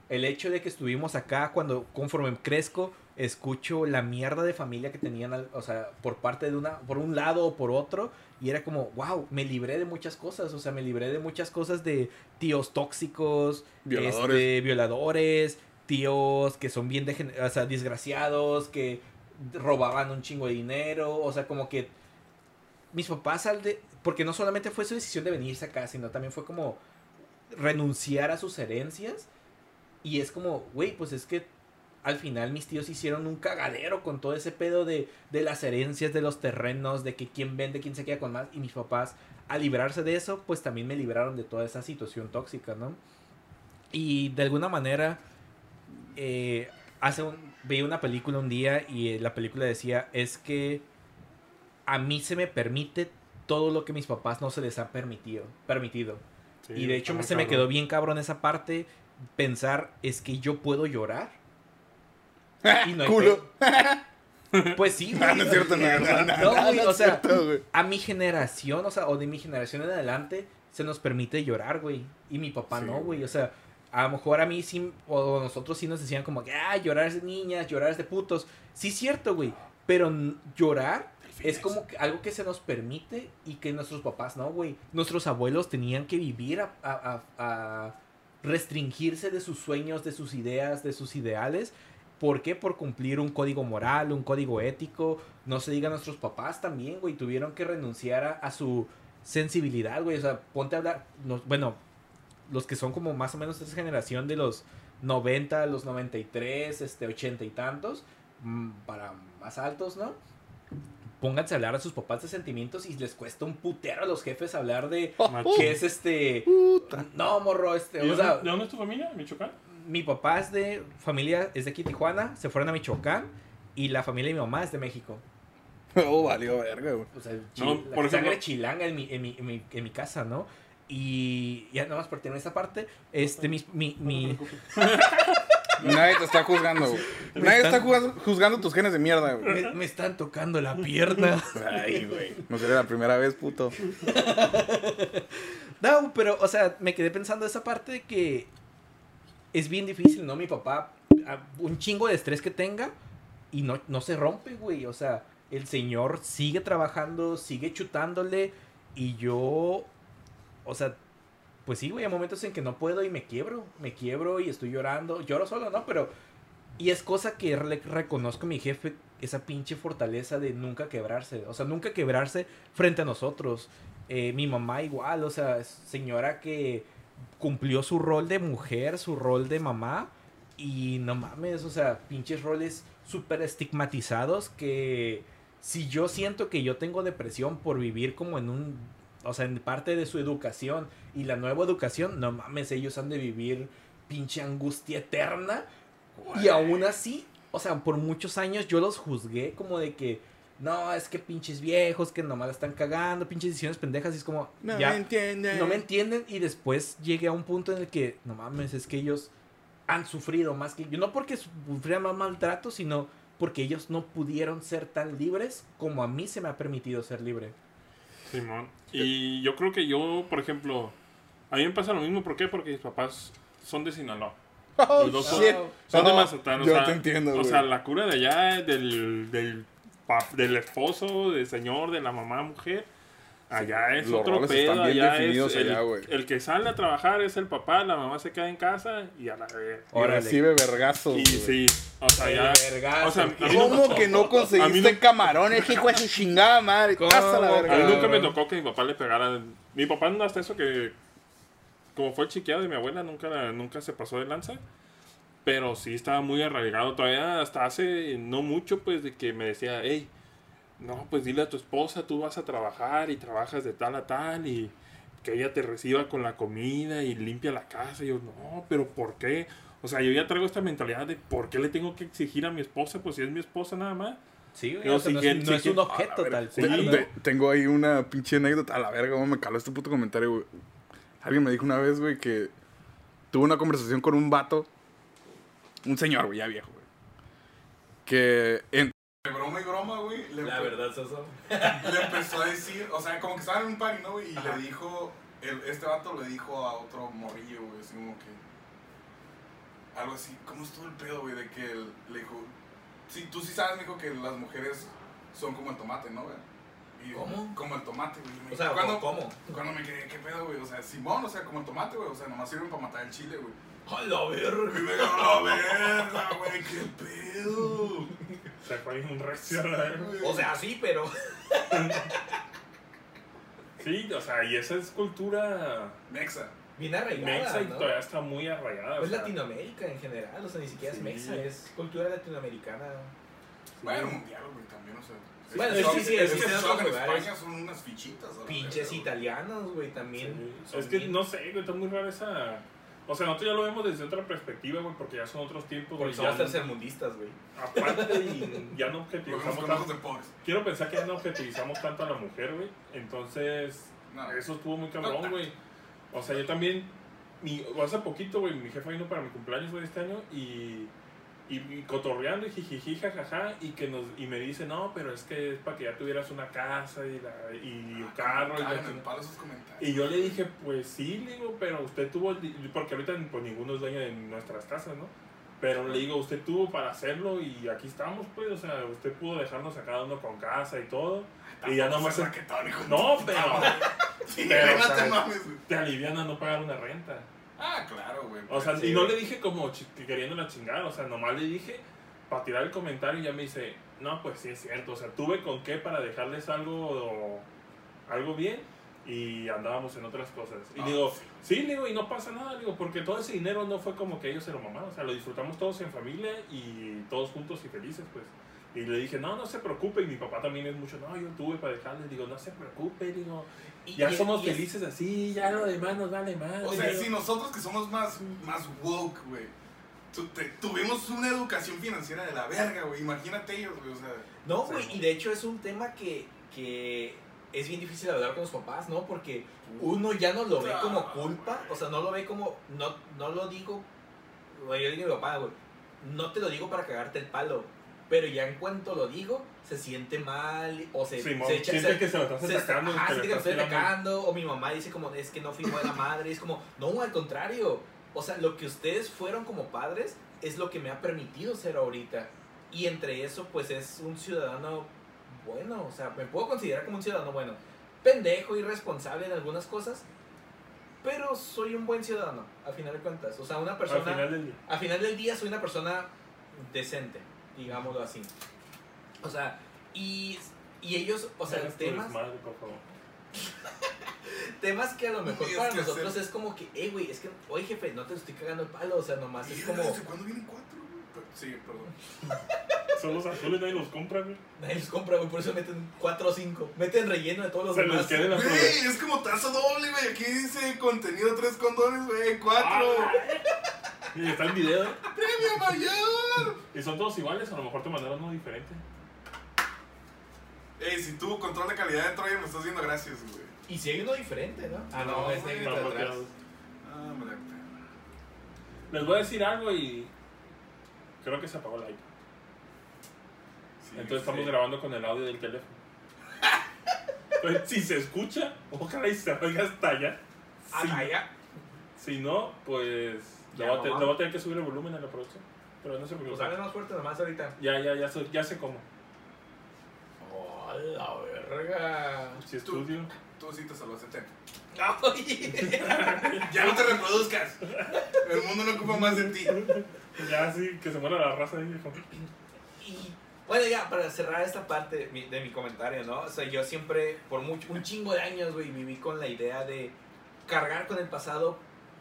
El hecho de que estuvimos acá, cuando conforme crezco, escucho la mierda de familia que tenían, o sea, por parte de una, por un lado o por otro, y era como, wow, me libré de muchas cosas, o sea, me libré de muchas cosas de tíos tóxicos, Violadores. este, violadores, tíos que son bien, o sea, desgraciados, que robaban un chingo de dinero, o sea, como que mis papás al de... Porque no solamente fue su decisión de venirse acá, sino también fue como renunciar a sus herencias. Y es como, güey, pues es que al final mis tíos hicieron un cagadero con todo ese pedo de, de las herencias, de los terrenos, de que quién vende, quién se queda con más. Y mis papás, al librarse de eso, pues también me libraron de toda esa situación tóxica, ¿no? Y de alguna manera, eh, hace un, veía una película un día y eh, la película decía, es que a mí se me permite todo lo que mis papás no se les ha permitido. permitido. Sí, y de hecho se me quedó bien cabrón esa parte, pensar, es que yo puedo llorar. Y no hay Culo. Pues sí, No, güey. no es cierto, no, no, no, No, güey, no es o sea, cierto, güey. a mi generación, o sea, o de mi generación en adelante, se nos permite llorar, güey. Y mi papá Sí, no, güey. O sea, a lo mejor a mí sí, o nosotros sí nos decían como que, ah, llorar es de niñas, llorar es de putos. Sí, es cierto, güey. Pero llorar es como que algo que se nos permite y que nuestros papás no, güey. Nuestros abuelos tenían que vivir a, a- a- a restringirse de sus sueños, de sus ideas, de sus ideales. ¿Por qué? Por cumplir un código moral, un código ético. No se diga nuestros papás también, güey. Tuvieron que renunciar a, a su sensibilidad, güey. O sea, ponte a hablar. bueno, los que son como más o menos esa generación de los 90, los 93, este, 80 y tantos, mm, para más altos, ¿no? Pónganse a hablar a sus papás de sentimientos y les cuesta un putero a los jefes hablar de Machín. que es este. Puta. No, morro, este. ¿Y O dónde, sea, ¿De dónde es tu familia? ¿Michoacán? mi papá es de familia, es de aquí Tijuana, se fueron a Michoacán y la familia de mi mamá es de México. Oh, valió verga, güey. O sea, No, la sangre chilanga en mi, en, mi, en, mi, en mi casa, ¿no? Y ya nada más por terminar esta parte, este, mi, mi, mi- Nadie te está juzgando, güey. Nadie está juzgando, tus genes de mierda, güey. me, me están tocando la pierna. Ay, güey. No sería la primera vez, puto. No, pero, o sea, me quedé pensando esa parte de que es bien difícil, ¿no? Mi papá, un chingo de estrés que tenga y no, no se rompe, güey. O sea, el señor sigue trabajando, sigue chutándole y yo, o sea, pues sí, güey, hay momentos en que no puedo y me quiebro, me quiebro y estoy llorando, lloro solo, ¿no? Pero, y es cosa que reconozco a mi jefe, esa pinche fortaleza de nunca quebrarse, o sea, nunca quebrarse frente a nosotros. Eh, mi mamá igual, o sea, señora que cumplió su rol de mujer, su rol de mamá, y no mames, o sea, pinches roles súper estigmatizados que si yo siento que yo tengo depresión por vivir como en un, o sea, en parte de su educación y la nueva educación, no mames, ellos han de vivir pinche angustia eterna y aún así, o sea, por muchos años yo los juzgué como de que, no, es que pinches viejos que nomás la están cagando, pinches decisiones pendejas, y es como, No ya, me entiendes. no me entienden y después llegué a un punto en el que, no mames, es que ellos han sufrido más que yo, no porque sufrieran más maltrato, sino porque ellos no pudieron ser tan libres como a mí se me ha permitido ser libre. Simón. Y yo creo que yo, por ejemplo, a mí me pasa lo mismo. ¿Por qué? Porque mis papás son de Sinaloa. Oh, Los dos son- shit. Son de Oh, Mazatlán. O yo sea, te entiendo, O güey. sea, la cura de allá, del, del, pap- del esposo, del señor, de la mamá, mujer. Allá es los otro roles pedo. están bien Allá es definidos el, allá, güey. el que sale a trabajar es el papá, la mamá se queda en casa y a la vez. Y recibe vergazos, Y güey. sí, o sea, ya. O sea, no- ¿Cómo que no conseguiste no- camarones, hijo de su chingada madre? ¿Cómo? Pasa la A mí verga. nunca me tocó que mi papá le pegara. Mi papá no hasta eso que. Como fue el chiqueado de mi abuela, nunca, nunca se pasó de lanza. Pero sí estaba muy arraigado. Todavía hasta hace no mucho, pues, de que me decía, hey, no, pues dile a tu esposa, tú vas a trabajar y trabajas de tal a tal y que ella te reciba con la comida y limpia la casa. Y yo, no, pero ¿por qué? O sea, yo ya traigo esta mentalidad de por qué le tengo que exigir a mi esposa, pues si es mi esposa nada más. Sí, güey, no, es, siguiente- no es un objeto tal sí, tengo ahí una pinche anécdota. A la verga, cómo me caló este puto comentario, güey. Alguien me dijo una vez, güey, que tuvo una conversación con un vato. Un señor, güey, ya viejo, güey. Que en. De broma y broma, güey. Le, Soso. le empezó a decir, o sea, como que estaban en un party, ¿no? Y le dijo, el- este vato le dijo a otro morrillo, güey, así como que. Algo así, ¿cómo estuvo el pedo, güey? De que él le dijo. Sí, tú sí sabes, mijo, que las mujeres son como el tomate, ¿no, güey? Y- ¿Cómo? Como el tomate, güey. Me O sea, dijo, ¿cuándo- ¿cómo? Cuando me quedé, ¿qué pedo, güey? O sea, Simón, o sea, como el tomate, güey. O sea, nomás sirven para matar el chile, güey. ¡A la verga! Me dijo, la verga, güey, qué pedo. Se fue un reaccionario. O sea, sí, pero. Sí, o sea, y esa es cultura Mexa. Bien arraigada. mexa y ¿no? todavía está muy arraigada. o Es sea, Latinoamérica en general, o sea, ni siquiera Sí. es mexa, es cultura latinoamericana. Bueno, mundial, güey, también, o sea. Bueno, es sí, que sí, es que en. España son unas fichitas. Pinches italianos, güey, también. Es que bien- no sé, güey, está muy rara esa. O sea, nosotros ya lo vemos desde otra perspectiva, güey, porque ya son otros tiempos. Porque güey, somos tercermundistas, güey. Aparte, y ya no objetivizamos tanto. de pobres. Quiero pensar que ya no objetivizamos tanto a la mujer, güey. Entonces, No. eso estuvo muy cabrón, güey. O sea, yo también. Mi, hace poquito, güey, mi jefa vino para mi cumpleaños, güey, este año y. Y, y cotorreando y jijiji, jajaja, y que nos y me dice, no, pero es que es para que ya tuvieras una casa y, la, y Ah, carro. Y, la Cagan en chingada". palo esos comentarios. Y yo le dije, pues sí, le digo, pero usted tuvo, porque ahorita pues ninguno es dueño de nuestras casas, ¿no? Pero le digo, usted tuvo para hacerlo y aquí estamos, pues, o sea, usted pudo dejarnos a cada uno con casa y todo. Y ya nomás raquetón, hijo de No, pero. Sí, pero, o sea, mames, te no pagar una renta. Ah, claro, güey. O sea, Sí, y no güey. le dije como queriendo la chingada, o sea, nomás le dije para tirar el comentario y ya me dice, no, pues sí es cierto, o sea, tuve con qué para dejarles algo, algo bien y andábamos en otras cosas. Y Ah, digo, sí, le digo, y no pasa nada, digo, porque todo ese dinero no fue como que ellos se lo mamaron, o sea, lo disfrutamos todos en familia y todos juntos y felices, pues. Y le dije, no, no se preocupe, y mi papá también es mucho, no, yo tuve para dejarles, digo, no se preocupe, digo, Y- ya y- somos y es- felices así, ya lo demás nos vale más. O sea, si nosotros que somos más, más woke, güey, tu- te- tuvimos una educación financiera de la verga, güey. Imagínate ellos, güey, o sea. No, o sea, güey, y de hecho es un tema que, que es bien difícil hablar con los papás, ¿no? Porque uno ya no lo ve como culpa, o sea, no lo ve como, no, no lo digo, yo digo a mi papá, güey, no te lo digo para cagarte el palo, pero ya en cuanto lo digo, se siente mal, o se, se echa, siente se- que se lo estás se- atacando. ajá, siente que lo estás estoy tirando. atacando, o mi mamá dice como, es que no fui buena madre, y es como, no, al contrario, o sea, lo que ustedes fueron como padres es lo que me ha permitido ser ahorita, y entre eso, pues es un ciudadano bueno, o sea, me puedo considerar como un ciudadano bueno, pendejo, irresponsable en algunas cosas, pero soy un buen ciudadano, a final de cuentas, o sea, una Al persona, final del día. al final del día soy una persona decente, digámoslo así. O sea, y, y ellos, o sea, los temas... Madre, por favor. temas que a lo mejor para nosotros es como que, hey, güey, es que, oye, jefe, no te estoy cagando el palo, o sea, nomás es como... Cuándo vienen cuatro? Sí, perdón. Son los azules, nadie los compra, güey. Nadie los compra, güey, por eso meten 4 o 5. Meten relleno de todos los Se demás. Se les Güey, es como taza doble, güey. Aquí dice contenido 3 condones, güey, 4. Y está en video. ¡Premio mayor! Y son todos iguales, a lo mejor te mandaron uno diferente. Ey, si tuvo control de calidad de Troya, me estás diciendo gracias, güey. Y si hay uno diferente, ¿no? Ah, no, No, es güey, atrás. bloqueados. Ah, hombre. Les voy a decir algo y. Creo que se apagó el iPad. Sí, Entonces estamos sí. grabando con el audio del teléfono. Entonces, si se escucha, ojalá y se oiga hasta allá. Ah, Si- ya. Si no, pues. Ya, voy, a te- mamá. le voy a tener que subir el volumen a la producción. Pero no se Pues preocupe. hable más fuerte nomás ahorita. Ya, ya, ya, sé- ya sé cómo. Oh, la verga. Si estudio. Tú sí te salvaste. Ya no te reproduzcas. El mundo no ocupa más de ti. Ya, sí, que se muera la raza ahí, viejo. Y bueno, ya para cerrar esta parte de mi, de mi comentario, ¿no? O sea, yo siempre, por mucho, un chingo de años, güey, viví con la idea de cargar con el pasado,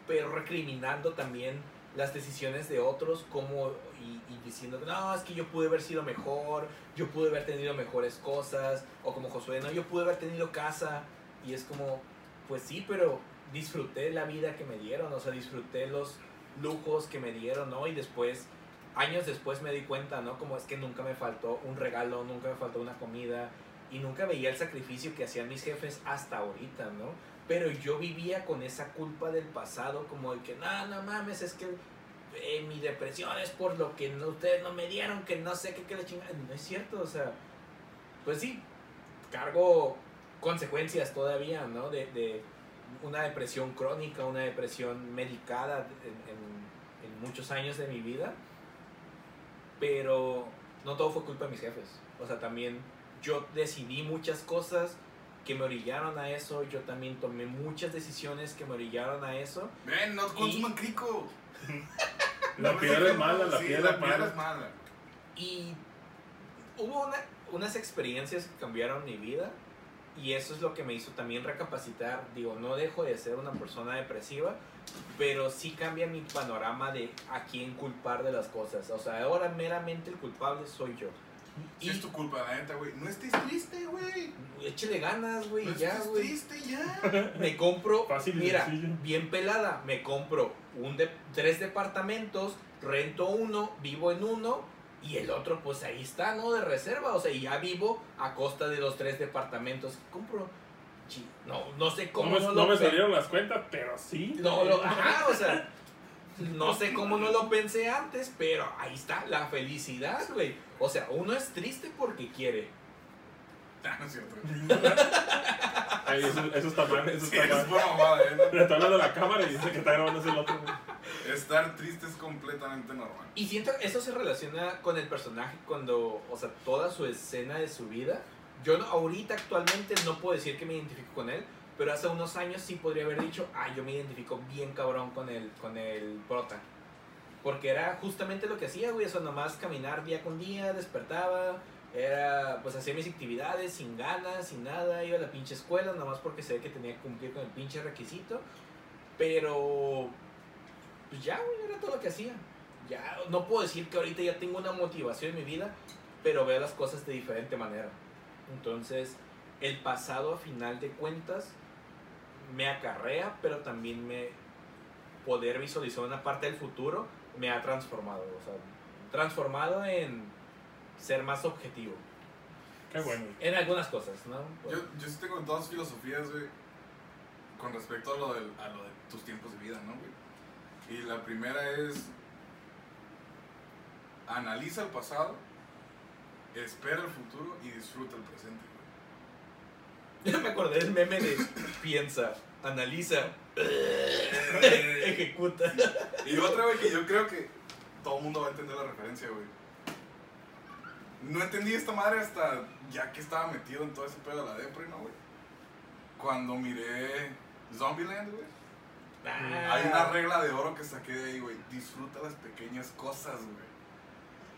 pero recriminando también las decisiones de otros, como y, diciendo, no, es que yo pude haber sido mejor, yo pude haber tenido mejores cosas, o como Josué, no, yo pude haber tenido casa, y es como, pues sí, pero disfruté la vida que me dieron, o sea, disfruté los lujos que me dieron, ¿no? Y después años después me di cuenta, ¿no? Como es que nunca me faltó un regalo, nunca me faltó una comida y nunca veía el sacrificio que hacían mis jefes hasta ahorita, ¿no? Pero yo vivía con esa culpa del pasado, como de que, no, no mames, es que eh, mi depresión es por lo que ustedes no me dieron, que no sé qué, que la chingada. No es cierto, o sea, pues sí, cargo consecuencias todavía, ¿no? De, una depresión crónica, una depresión medicada en- en muchos años de mi vida pero no todo fue culpa de mis jefes. O sea, también yo decidí muchas cosas que me orillaron a eso, yo también tomé muchas decisiones que me orillaron a eso. Ven, no consuman crico. La No, piedra es mala, la sí, piedra la es piedra mala. es mala. Y hubo una- unas experiencias que cambiaron mi vida y eso es lo que me hizo también recapacitar. Digo, no dejo de ser una persona depresiva, pero sí cambia mi panorama de a quién culpar de las cosas. O sea, ahora meramente el culpable soy yo. Si es tu culpa, la neta, güey. No estés triste, güey. échale ganas, güey, No ya, estés güey. triste, ya. Me compro, Fácil mira, sencillo. bien pelada, me compro un de, tres departamentos, rento uno, vivo en uno y el otro pues ahí está, ¿no? De reserva, o sea, y ya vivo a costa de los tres departamentos que compro. No, no sé No cómo me, no, no lo me salieron las cuentas, pero sí. No, lo- ajá, o sea, no sé cómo no lo pensé antes, pero ahí está la felicidad, güey. O sea, uno es triste porque quiere. Ah, no es cierto. Ay, eso, eso está mal, eso Sí, está es mal. pura mamada, ¿eh? Le está hablando a la cámara y dice que está grabando ese el otro. güey. Estar triste es completamente normal. Y siento que eso se relaciona con el personaje cuando, o sea, toda su escena de su vida. Yo no- ahorita actualmente no puedo decir que me identifico con él, pero hace unos años sí podría haber dicho, ah, yo me identifico bien cabrón con el, con el prota. Porque era justamente lo que hacía, güey, eso nomás caminar día con día, despertaba, era, pues hacía mis actividades sin ganas, sin nada, iba a la pinche escuela, nomás porque sé que tenía que cumplir con el pinche requisito. Pero, pues ya, güey, era todo lo que hacía. Ya, no puedo decir que ahorita ya tengo una motivación en mi vida, pero veo las cosas de diferente manera. Entonces, el pasado a final de cuentas me acarrea, pero también me poder visualizar una parte del futuro me ha transformado, o sea, transformado en ser más objetivo Qué bueno. en algunas cosas, ¿no? Yo, yo sí tengo todas filosofías, güey, con respecto a lo, del, a lo de tus tiempos de vida, ¿no, güey? Y la primera es, analiza el pasado, espera el futuro y disfruta el presente, me acordé del meme de piensa, analiza, ejecuta. Y otra, güey, que yo creo que todo el mundo va a entender la referencia, güey. No entendí esta madre hasta ya que estaba metido en todo ese pedo de la depre, ¿no, güey? Cuando miré Zombieland, güey. Hay una regla de oro que saqué de ahí, güey. Disfruta las pequeñas cosas, güey.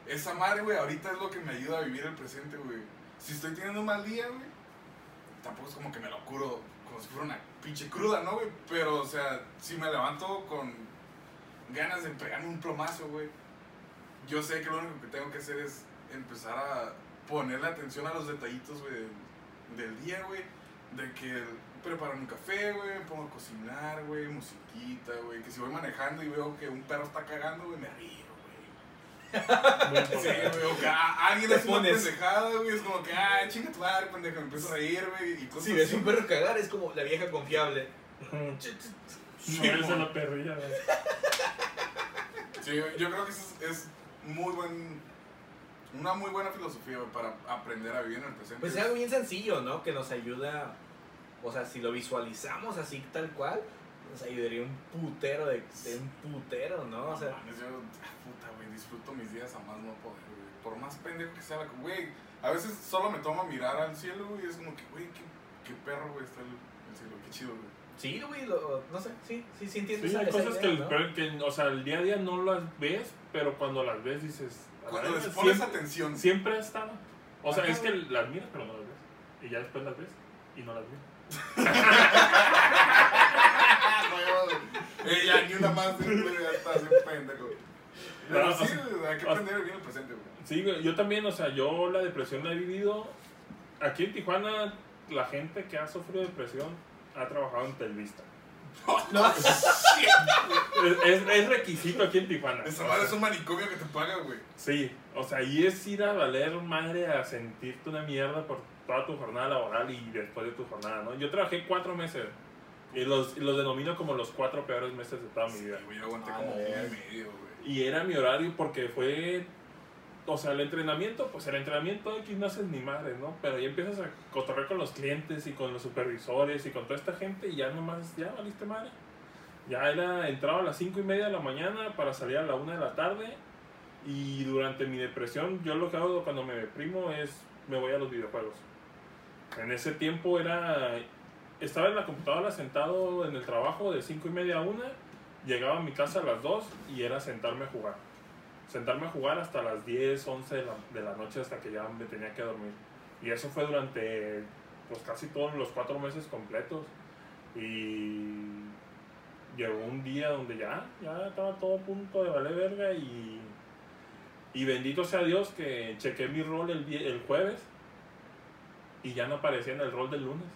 Esa madre, güey, ahorita es lo que me ayuda a vivir el presente, güey. Si estoy teniendo un mal día, güey, tampoco es como que me lo curo como si fuera una pinche cruda, ¿no, güey? Pero, o sea, si me levanto con ganas de pegarme un plomazo, güey, yo sé que lo único que tengo que hacer es empezar a ponerle atención a los detallitos, güey, del, día, güey. De que preparo un café, güey, pongo a cocinar, güey, musiquita, güey. Que si voy manejando y veo que un perro está cagando, güey, me río. Muy Sí, güey, o que a- alguien hace una pendejada, güey, es como que, ah, chinga tu madre, pendejo, me empiezo a reír, güey, y cosas Si ves así. un perro cagar, es como la vieja confiable. Sí, No, esa güey. la perrilla, güey. Sí, yo creo que eso es, es muy buen, una muy buena filosofía, güey, para aprender a vivir en el presente. Pues es algo bien sencillo, ¿no? Que nos ayuda, o sea, si lo visualizamos así tal cual, nos ayudaría un putero de, de un putero, ¿no? O sea, No mames, yo, puta, disfruto mis días a más no poder, güey. Por más pendejo que sea, la- güey, a veces solo me tomo a mirar al cielo, güey, y es como que, güey, qué, qué perro, güey, está el, el cielo, qué chido, güey. sí, güey, lo- no sé, sí, sí, sí entiendo Sí, esa- hay cosas que, idea, el- ¿no? pero que, o sea, el día a día no las ves, pero cuando las ves dices. Cuando les pones siempre, atención. siempre ha estado. O sea, Ajá, es que las miras, pero no las ves. Y ya después las ves y no las ves. Eh, ya, ni una más, ya estás un pendejo. Pero No, sí, o sea, güey, hay que aprender vivir el presente, güey. Sí, güey, yo también, o sea, yo la depresión la he vivido. Aquí en Tijuana, la gente que ha sufrido depresión ha trabajado en Telvista. Es, es- es requisito aquí en Tijuana. Esa sea, es un manicomio que te paga, güey. Sí, o sea, y es ir a valer madre a sentirte una mierda por toda tu jornada laboral y después de tu jornada, ¿no? Yo trabajé cuatro meses y los, y los denomino como los cuatro peores meses de toda mi vida. Sí, güey, yo aguanté A como un medio, güey. Y era mi horario porque fue, o sea, el entrenamiento, pues el entrenamiento aquí no haces ni madre, ¿no? Pero ya empiezas a cotorrear con los clientes y con los supervisores y con toda esta gente y ya nomás, ya valiste madre. Ya era, entraba a las cinco y media de la mañana para salir a la una de la tarde y durante mi depresión yo lo que hago cuando me deprimo es me voy a los videojuegos. En ese tiempo era, estaba en la computadora sentado en el trabajo de cinco y media a una, llegaba a mi casa a las dos y era sentarme a jugar. sentarme a jugar hasta las 10, 11 de la, de la noche hasta que ya me tenía que dormir. Y eso fue durante pues casi todos los cuatro meses completos. Y llegó un día donde ya, ya estaba todo a punto de valer verga y, y bendito sea Dios que chequé mi rol el, el jueves y ya no aparecía en el rol del lunes.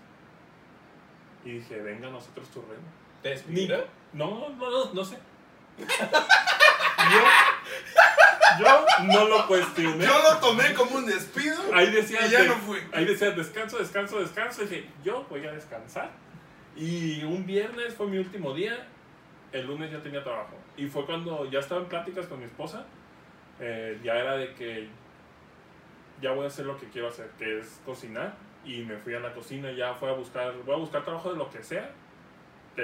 Y dije, venga a nosotros tu reino. ¿Te? No, no, no, no sé. yo, yo no lo cuestioné. Yo lo tomé como un despido. Ahí decía, Y ya de- no fui. ahí decía descanso, descanso, descanso. Y dije, yo voy a descansar. Y un viernes fue mi último día. El lunes ya tenía trabajo. Y fue cuando ya estaba en pláticas con mi esposa. eh, ya era de que ya voy a hacer lo que quiero hacer, que es cocinar. Y me fui a la cocina, ya fui a buscar, voy a buscar trabajo de lo que sea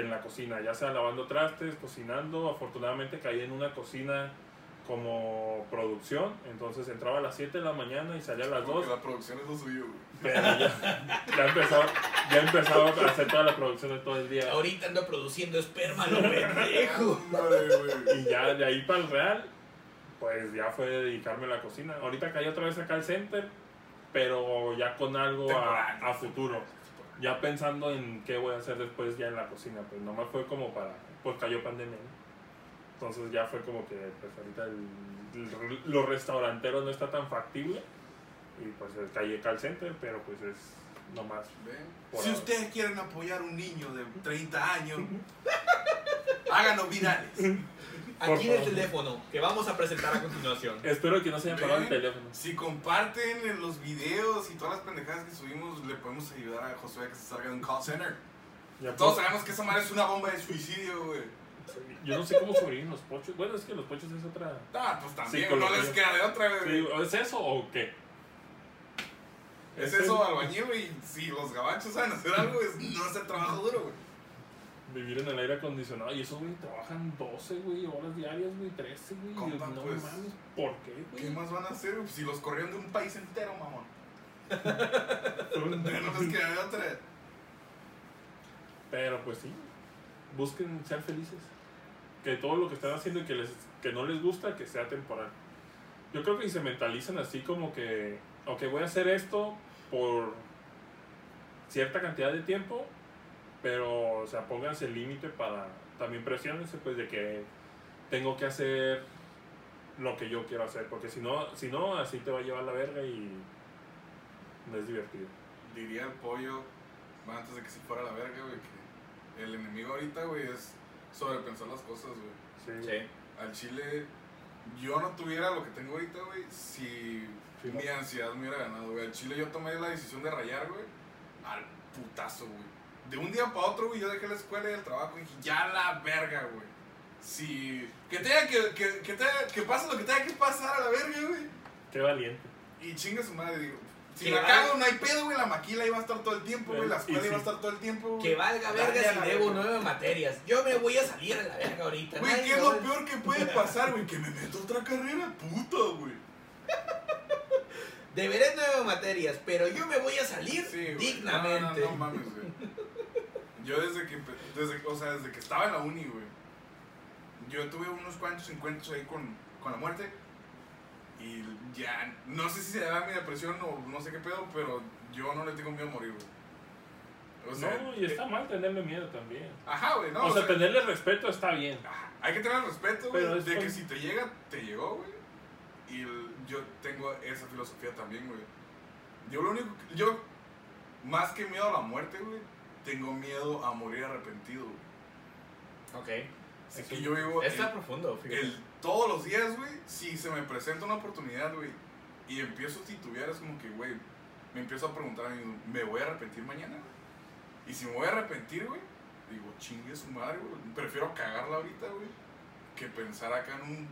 en la cocina, ya sea lavando trastes, cocinando. Afortunadamente caí en una cocina como producción, entonces entraba a las 7 de la mañana y salía a las 2. la producción es lo suyo, güey. Pero ya, ya empezaba, ya empezaba a hacer toda la producción de todo el día. Ahorita ando produciendo esperma, lo pendejo. Y ya de ahí para el Real, pues ya fue dedicarme a la cocina. Ahorita caí otra vez acá al center, pero ya con algo a, a futuro. Ya pensando en qué voy a hacer después ya en la cocina. Pues no me fue como para, pues cayó pandemia. ¿no? Entonces ya fue como que pues ahorita el, el- lo restaurantero no está tan factible. Y pues caí acá al center, pero pues es nomás. Si ahora. ustedes quieren apoyar a un niño de 30 años, háganos virales. Aquí en el teléfono que vamos a presentar a continuación. Espero que no se haya parado el teléfono. Si comparten en los videos y todas las pendejadas que subimos, le podemos ayudar a Josué a que se salga de un call center. Ya Todos pues- sabemos que esa madre es una bomba de suicidio, güey. Yo no sé cómo sobrevivir los pochos. Bueno, es que los pochos es otra. Ah, pues también, Psicología. no les queda de otra, güey. Sí, ¿Es eso o qué? Es eso, albañil, güey. Si los gabachos saben hacer algo, es no hacer trabajo duro, güey. Vivir en el aire acondicionado. Y esos, güey, trabajan 12, güey, horas diarias, güey, 13, güey. Compa, no pues, mames, ¿por qué, ¿Qué güey? más van a hacer? Si los corrieron de un país entero, mamón. no les queda de otra. Pero pues sí, busquen ser felices. Que todo lo que están haciendo y que, les, que no les gusta, que sea temporal. Yo creo que si se mentalizan así como que, ok, voy a hacer esto por cierta cantidad de tiempo, pero, o sea, pónganse el límite para, también presionense, pues, de que tengo que hacer lo que yo quiero hacer, porque si no, si no, así te va a llevar la verga y no es divertido. Diría el pollo, antes de que se fuera a la verga, güey, que el enemigo ahorita, güey, es sobrepensar las cosas, güey. Sí. Sí. Al chile, yo no tuviera lo que tengo ahorita, güey, si Sí, mi no. ansiedad me hubiera ganado, güey. Al chile yo tomé la decisión de rayar, güey, al putazo, güey. De un día para otro, güey, yo dejé la escuela y el trabajo y dije, ya la verga, güey. Si... Que tenga que, que, que, tenga- que pase lo que tenga que pasar a la verga, güey. Qué valiente. Y chinga su madre, digo. Si Que la cago, no hay pedo, güey. La maquila iba a estar todo el tiempo, güey. La escuela sí. iba a estar todo el tiempo, güey. Que valga verga si la debo nueve materias. Yo me voy a salir a la verga ahorita. Güey, ¿qué es lo peor que puede pasar, güey? Que me meto otra carrera, puta, güey. Deberé nueve materias, pero yo me voy a salir Sí, dignamente. No, no, no mames, güey. Yo desde que, desde, o sea, desde que estaba en la uni, güey. Yo tuve unos cuantos encuentros ahí con, con la muerte. Y ya, no sé si se da mi depresión o no sé qué pedo, pero yo no le tengo miedo a morir, güey. O sea, no, y está mal tenerle miedo también. Ajá, güey, no. o sea, tenerle respeto está bien. Ajá, Hay que tener respeto, güey, de con- que si te llega, te llegó, güey. Y el- yo tengo esa filosofía también, güey. Yo lo único que, yo, más que miedo a la muerte, güey, tengo miedo a morir arrepentido. Ok. Así que yo vivo Está el- profundo, fíjate. el- todos los días, güey, si se me presenta una oportunidad, güey, y empiezo a titubear, es como que, güey, me empiezo a preguntar a mí, ¿me voy a arrepentir mañana? Y si me voy a arrepentir, güey, digo, chingue su madre, güey, prefiero cagarla ahorita, güey, que pensar acá en un...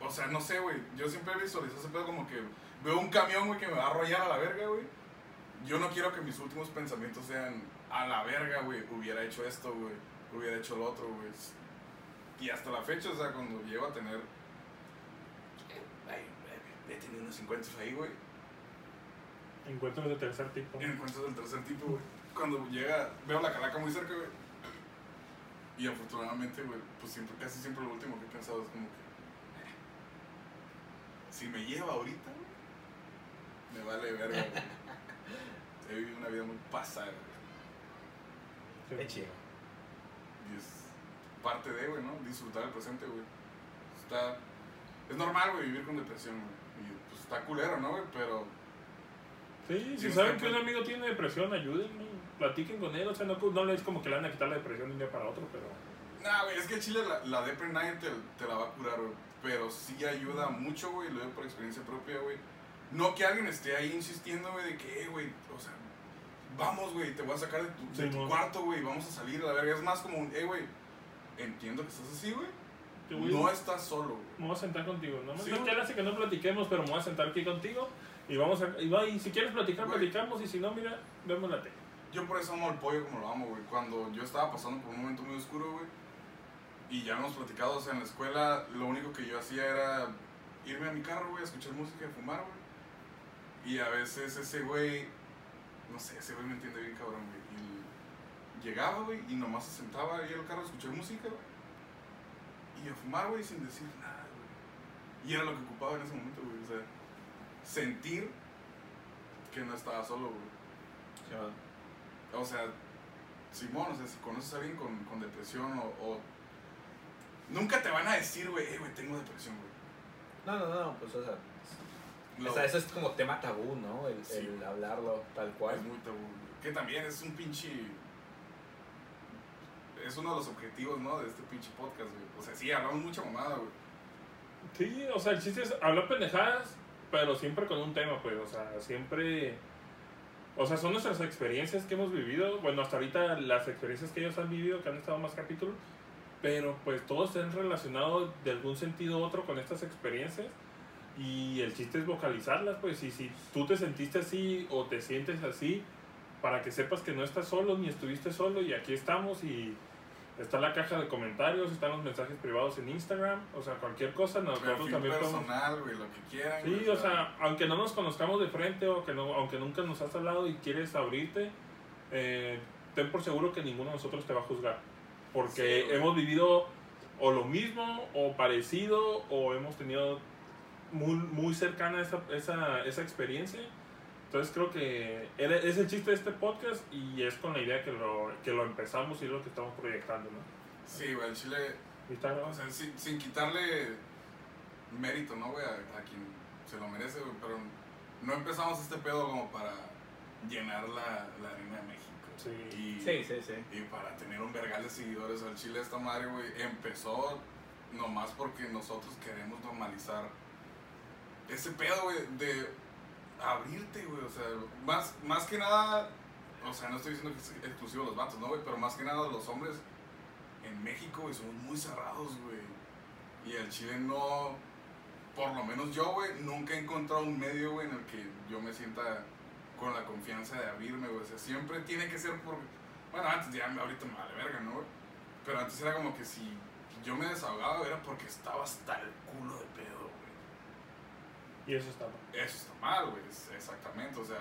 O sea, no sé, güey, yo siempre visualizo ese pedo como que veo un camión, güey, que me va a arrollar a la verga, güey. Yo no quiero que mis últimos pensamientos sean, a la verga, güey, hubiera hecho esto, güey, hubiera hecho lo otro, güey. Y hasta la fecha, o sea, cuando llego a tener. Ay, he tenido unos encuentros ahí, güey. Encuentros de tercer tipo. Encuentros del tercer tipo, güey. Cuando llega, veo la calaca muy cerca, güey. Y afortunadamente, güey, pues siempre, casi siempre lo último que he pensado es como que. Si me lleva ahorita, güey, me vale verga, güey. He vivido una vida muy pasada, güey. Qué chido. Y es parte de, güey, ¿no? Disfrutar el presente, güey. Está... Es normal, güey, vivir con depresión, güey. Y pues está culero, ¿no, güey? Pero Sí, si saben que un amigo tiene depresión, ayúdenlo. Platiquen con él. O sea, no, no le es como que le van a quitar la depresión de un día para otro, pero. Nah, güey, es que el chile la, la depre nadie te, te la va a curar, güey. Pero sí ayuda mucho, güey, lo digo por experiencia propia, güey. No que alguien esté ahí insistiendo, güey, de que, eh, güey, o sea, vamos, güey, te voy a sacar de tu, de cuarto, güey, vamos a salir a la verga. Es más como un, eh, güey, entiendo que estás así, güey. No estás solo, güey. me voy a sentar contigo. No me Sí, hace que no platiquemos, pero me voy a sentar aquí contigo. Y vamos a. Y, va, y si quieres platicar, platicamos. Y si no, mira, vemos la tele. Yo por eso amo el pollo como lo amo, güey. Cuando yo estaba pasando por un momento muy oscuro, güey, y ya hemos platicado, o sea, en la escuela, lo único que yo hacía era irme a mi carro, güey, a escuchar música y fumar, güey. Y a veces ese güey, no sé, ese güey me entiende bien cabrón, güey. Y llegaba, güey, y nomás se sentaba ahí el carro a escuchar música, güey. Y a fumar, güey, sin decir nada, güey. Y era lo que ocupaba en ese momento, güey. O sea, sentir que no estaba solo, güey. O sea, Simón, o sea, si conoces a alguien con, con depresión o, o- Nunca te van a decir, güey, eh, güey, tengo depresión, güey. No, no, no, pues o sea, Lo- o sea, eso es como tema tabú, ¿no? El, Sí. el hablarlo tal cual. Es muy tabú. Que también es un pinche... Es uno de los objetivos, ¿no? De este pinche podcast, güey. O sea, sí, hablamos mucha mamada, güey. Sí, o sea, el chiste es hablar pendejadas, pero siempre con un tema, pues. O sea, siempre. O sea, son nuestras experiencias que hemos vivido. Bueno, hasta ahorita las experiencias que ellos han vivido, que han estado más capítulos. Pero pues todos están relacionados de algún sentido u otro con estas experiencias. Y el chiste es vocalizarlas, pues. Y si tú te sentiste así o te sientes así, para que sepas que no estás solo ni estuviste solo. Y aquí estamos y está la caja de comentarios, están los mensajes privados en Instagram. O sea, cualquier cosa, nosotros también podemos personal, güey, lo que quieran. Sí, o sea, aunque no nos conozcamos de frente o que no, aunque nunca nos has hablado y quieres abrirte, eh, ten por seguro que ninguno de nosotros te va a juzgar. Porque Sí, hemos vivido o lo mismo o parecido o hemos tenido muy, muy cercana esa, esa, esa experiencia. Entonces creo que es el chiste de este podcast y es con la idea que lo, que lo empezamos y es lo que estamos proyectando, ¿no? Sí, güey, el chile... O sea, sin, sin quitarle mérito, ¿no, güey? A, a quien se lo merece, güey. Pero no empezamos este pedo como para llenar la, la arena de México. Sí. Y, Sí, sí, sí. y para tener un vergal de seguidores al chile esta madre, güey, empezó nomás porque nosotros queremos normalizar ese pedo, güey, de abrirte, güey, o sea, más, más que nada, o sea, no estoy diciendo que es exclusivo de los vatos, ¿no, güey? Pero más que nada los hombres en México, güey, somos muy cerrados, güey. Y el chile no, por lo menos yo, güey, nunca he encontrado un medio, güey, en el que yo me sienta con la confianza de abrirme, güey. O sea, siempre tiene que ser por... Bueno, antes ya ahorita me vale verga, ¿no, güey? Pero antes era como que si yo me desahogaba era porque estaba hasta el culo de. Y eso está mal. Eso está mal, güey, exactamente, o sea,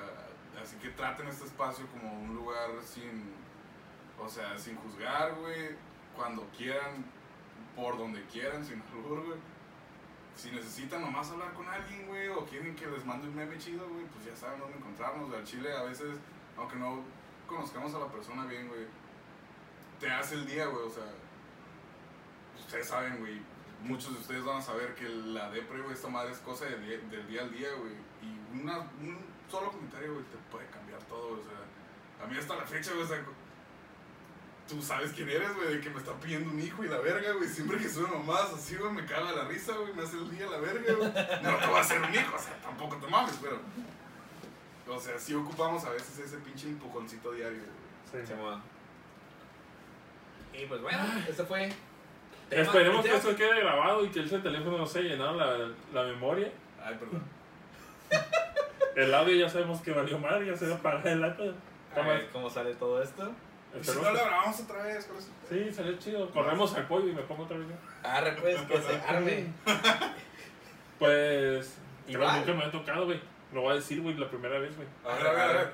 así que traten este espacio como un lugar sin, o sea, sin juzgar, güey, cuando quieran, por donde quieran, sin albur, güey. Si necesitan nomás hablar con alguien, güey, o quieren que les mande un meme chido, güey, pues ya saben dónde encontrarnos. Al chile a veces, aunque no conozcamos a la persona bien, güey, te hace el día, güey, o sea, ustedes saben, güey, muchos de ustedes van a saber que la depre, güey, esta madre es cosa del día, del día al día, güey. Y una, un solo comentario, güey, te puede cambiar todo, o sea, a mí hasta la fecha, güey, o sea, tú sabes quién eres, güey, de que me está pidiendo un hijo y la verga, güey. Siempre que sube mamás así, güey, me caga la risa, güey, me hace el día la verga, güey. No te voy a hacer un hijo, o sea, tampoco te mames, pero. O sea, sí ocupamos a veces ese pinche empujoncito diario, güey. Sí. Simón. Y pues bueno, eso fue. Tema- Esperemos que esto quede grabado y que ese teléfono no se haya llenado la, la memoria. Ay, perdón. El audio ya sabemos que valió mal, ya se va a apagar el iPad. A ver cómo sale todo esto. Si no lo grabamos otra vez, por eso. Sí, salió chido. Corremos al pollo y me pongo otra vez. Arre, pues, que se arme. Pues. Igual. nunca me ha tocado, güey. Lo voy a decir, güey, la primera vez, güey. A ver, a ver, a ver.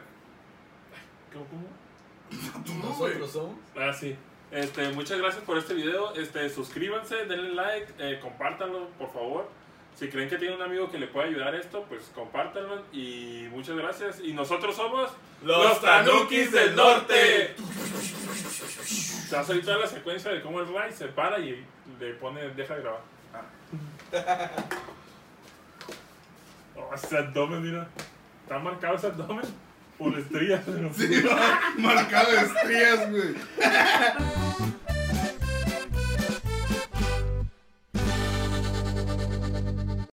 ¿Cómo. Nosotros somos. Ah, sí. Este, muchas gracias por este video. Este, suscríbanse, denle like, eh, compártanlo, por favor. Si creen que tiene un amigo que le puede ayudar a esto, pues compártanlo. Y muchas gracias. Y nosotros somos Los Tanukis del Norte. Se hace toda la secuencia de cómo el Ray se para y le pone, deja de grabar. Oh, ese abdomen, mira. Está marcado ese abdomen por estrías. Marcado de estrías, güey.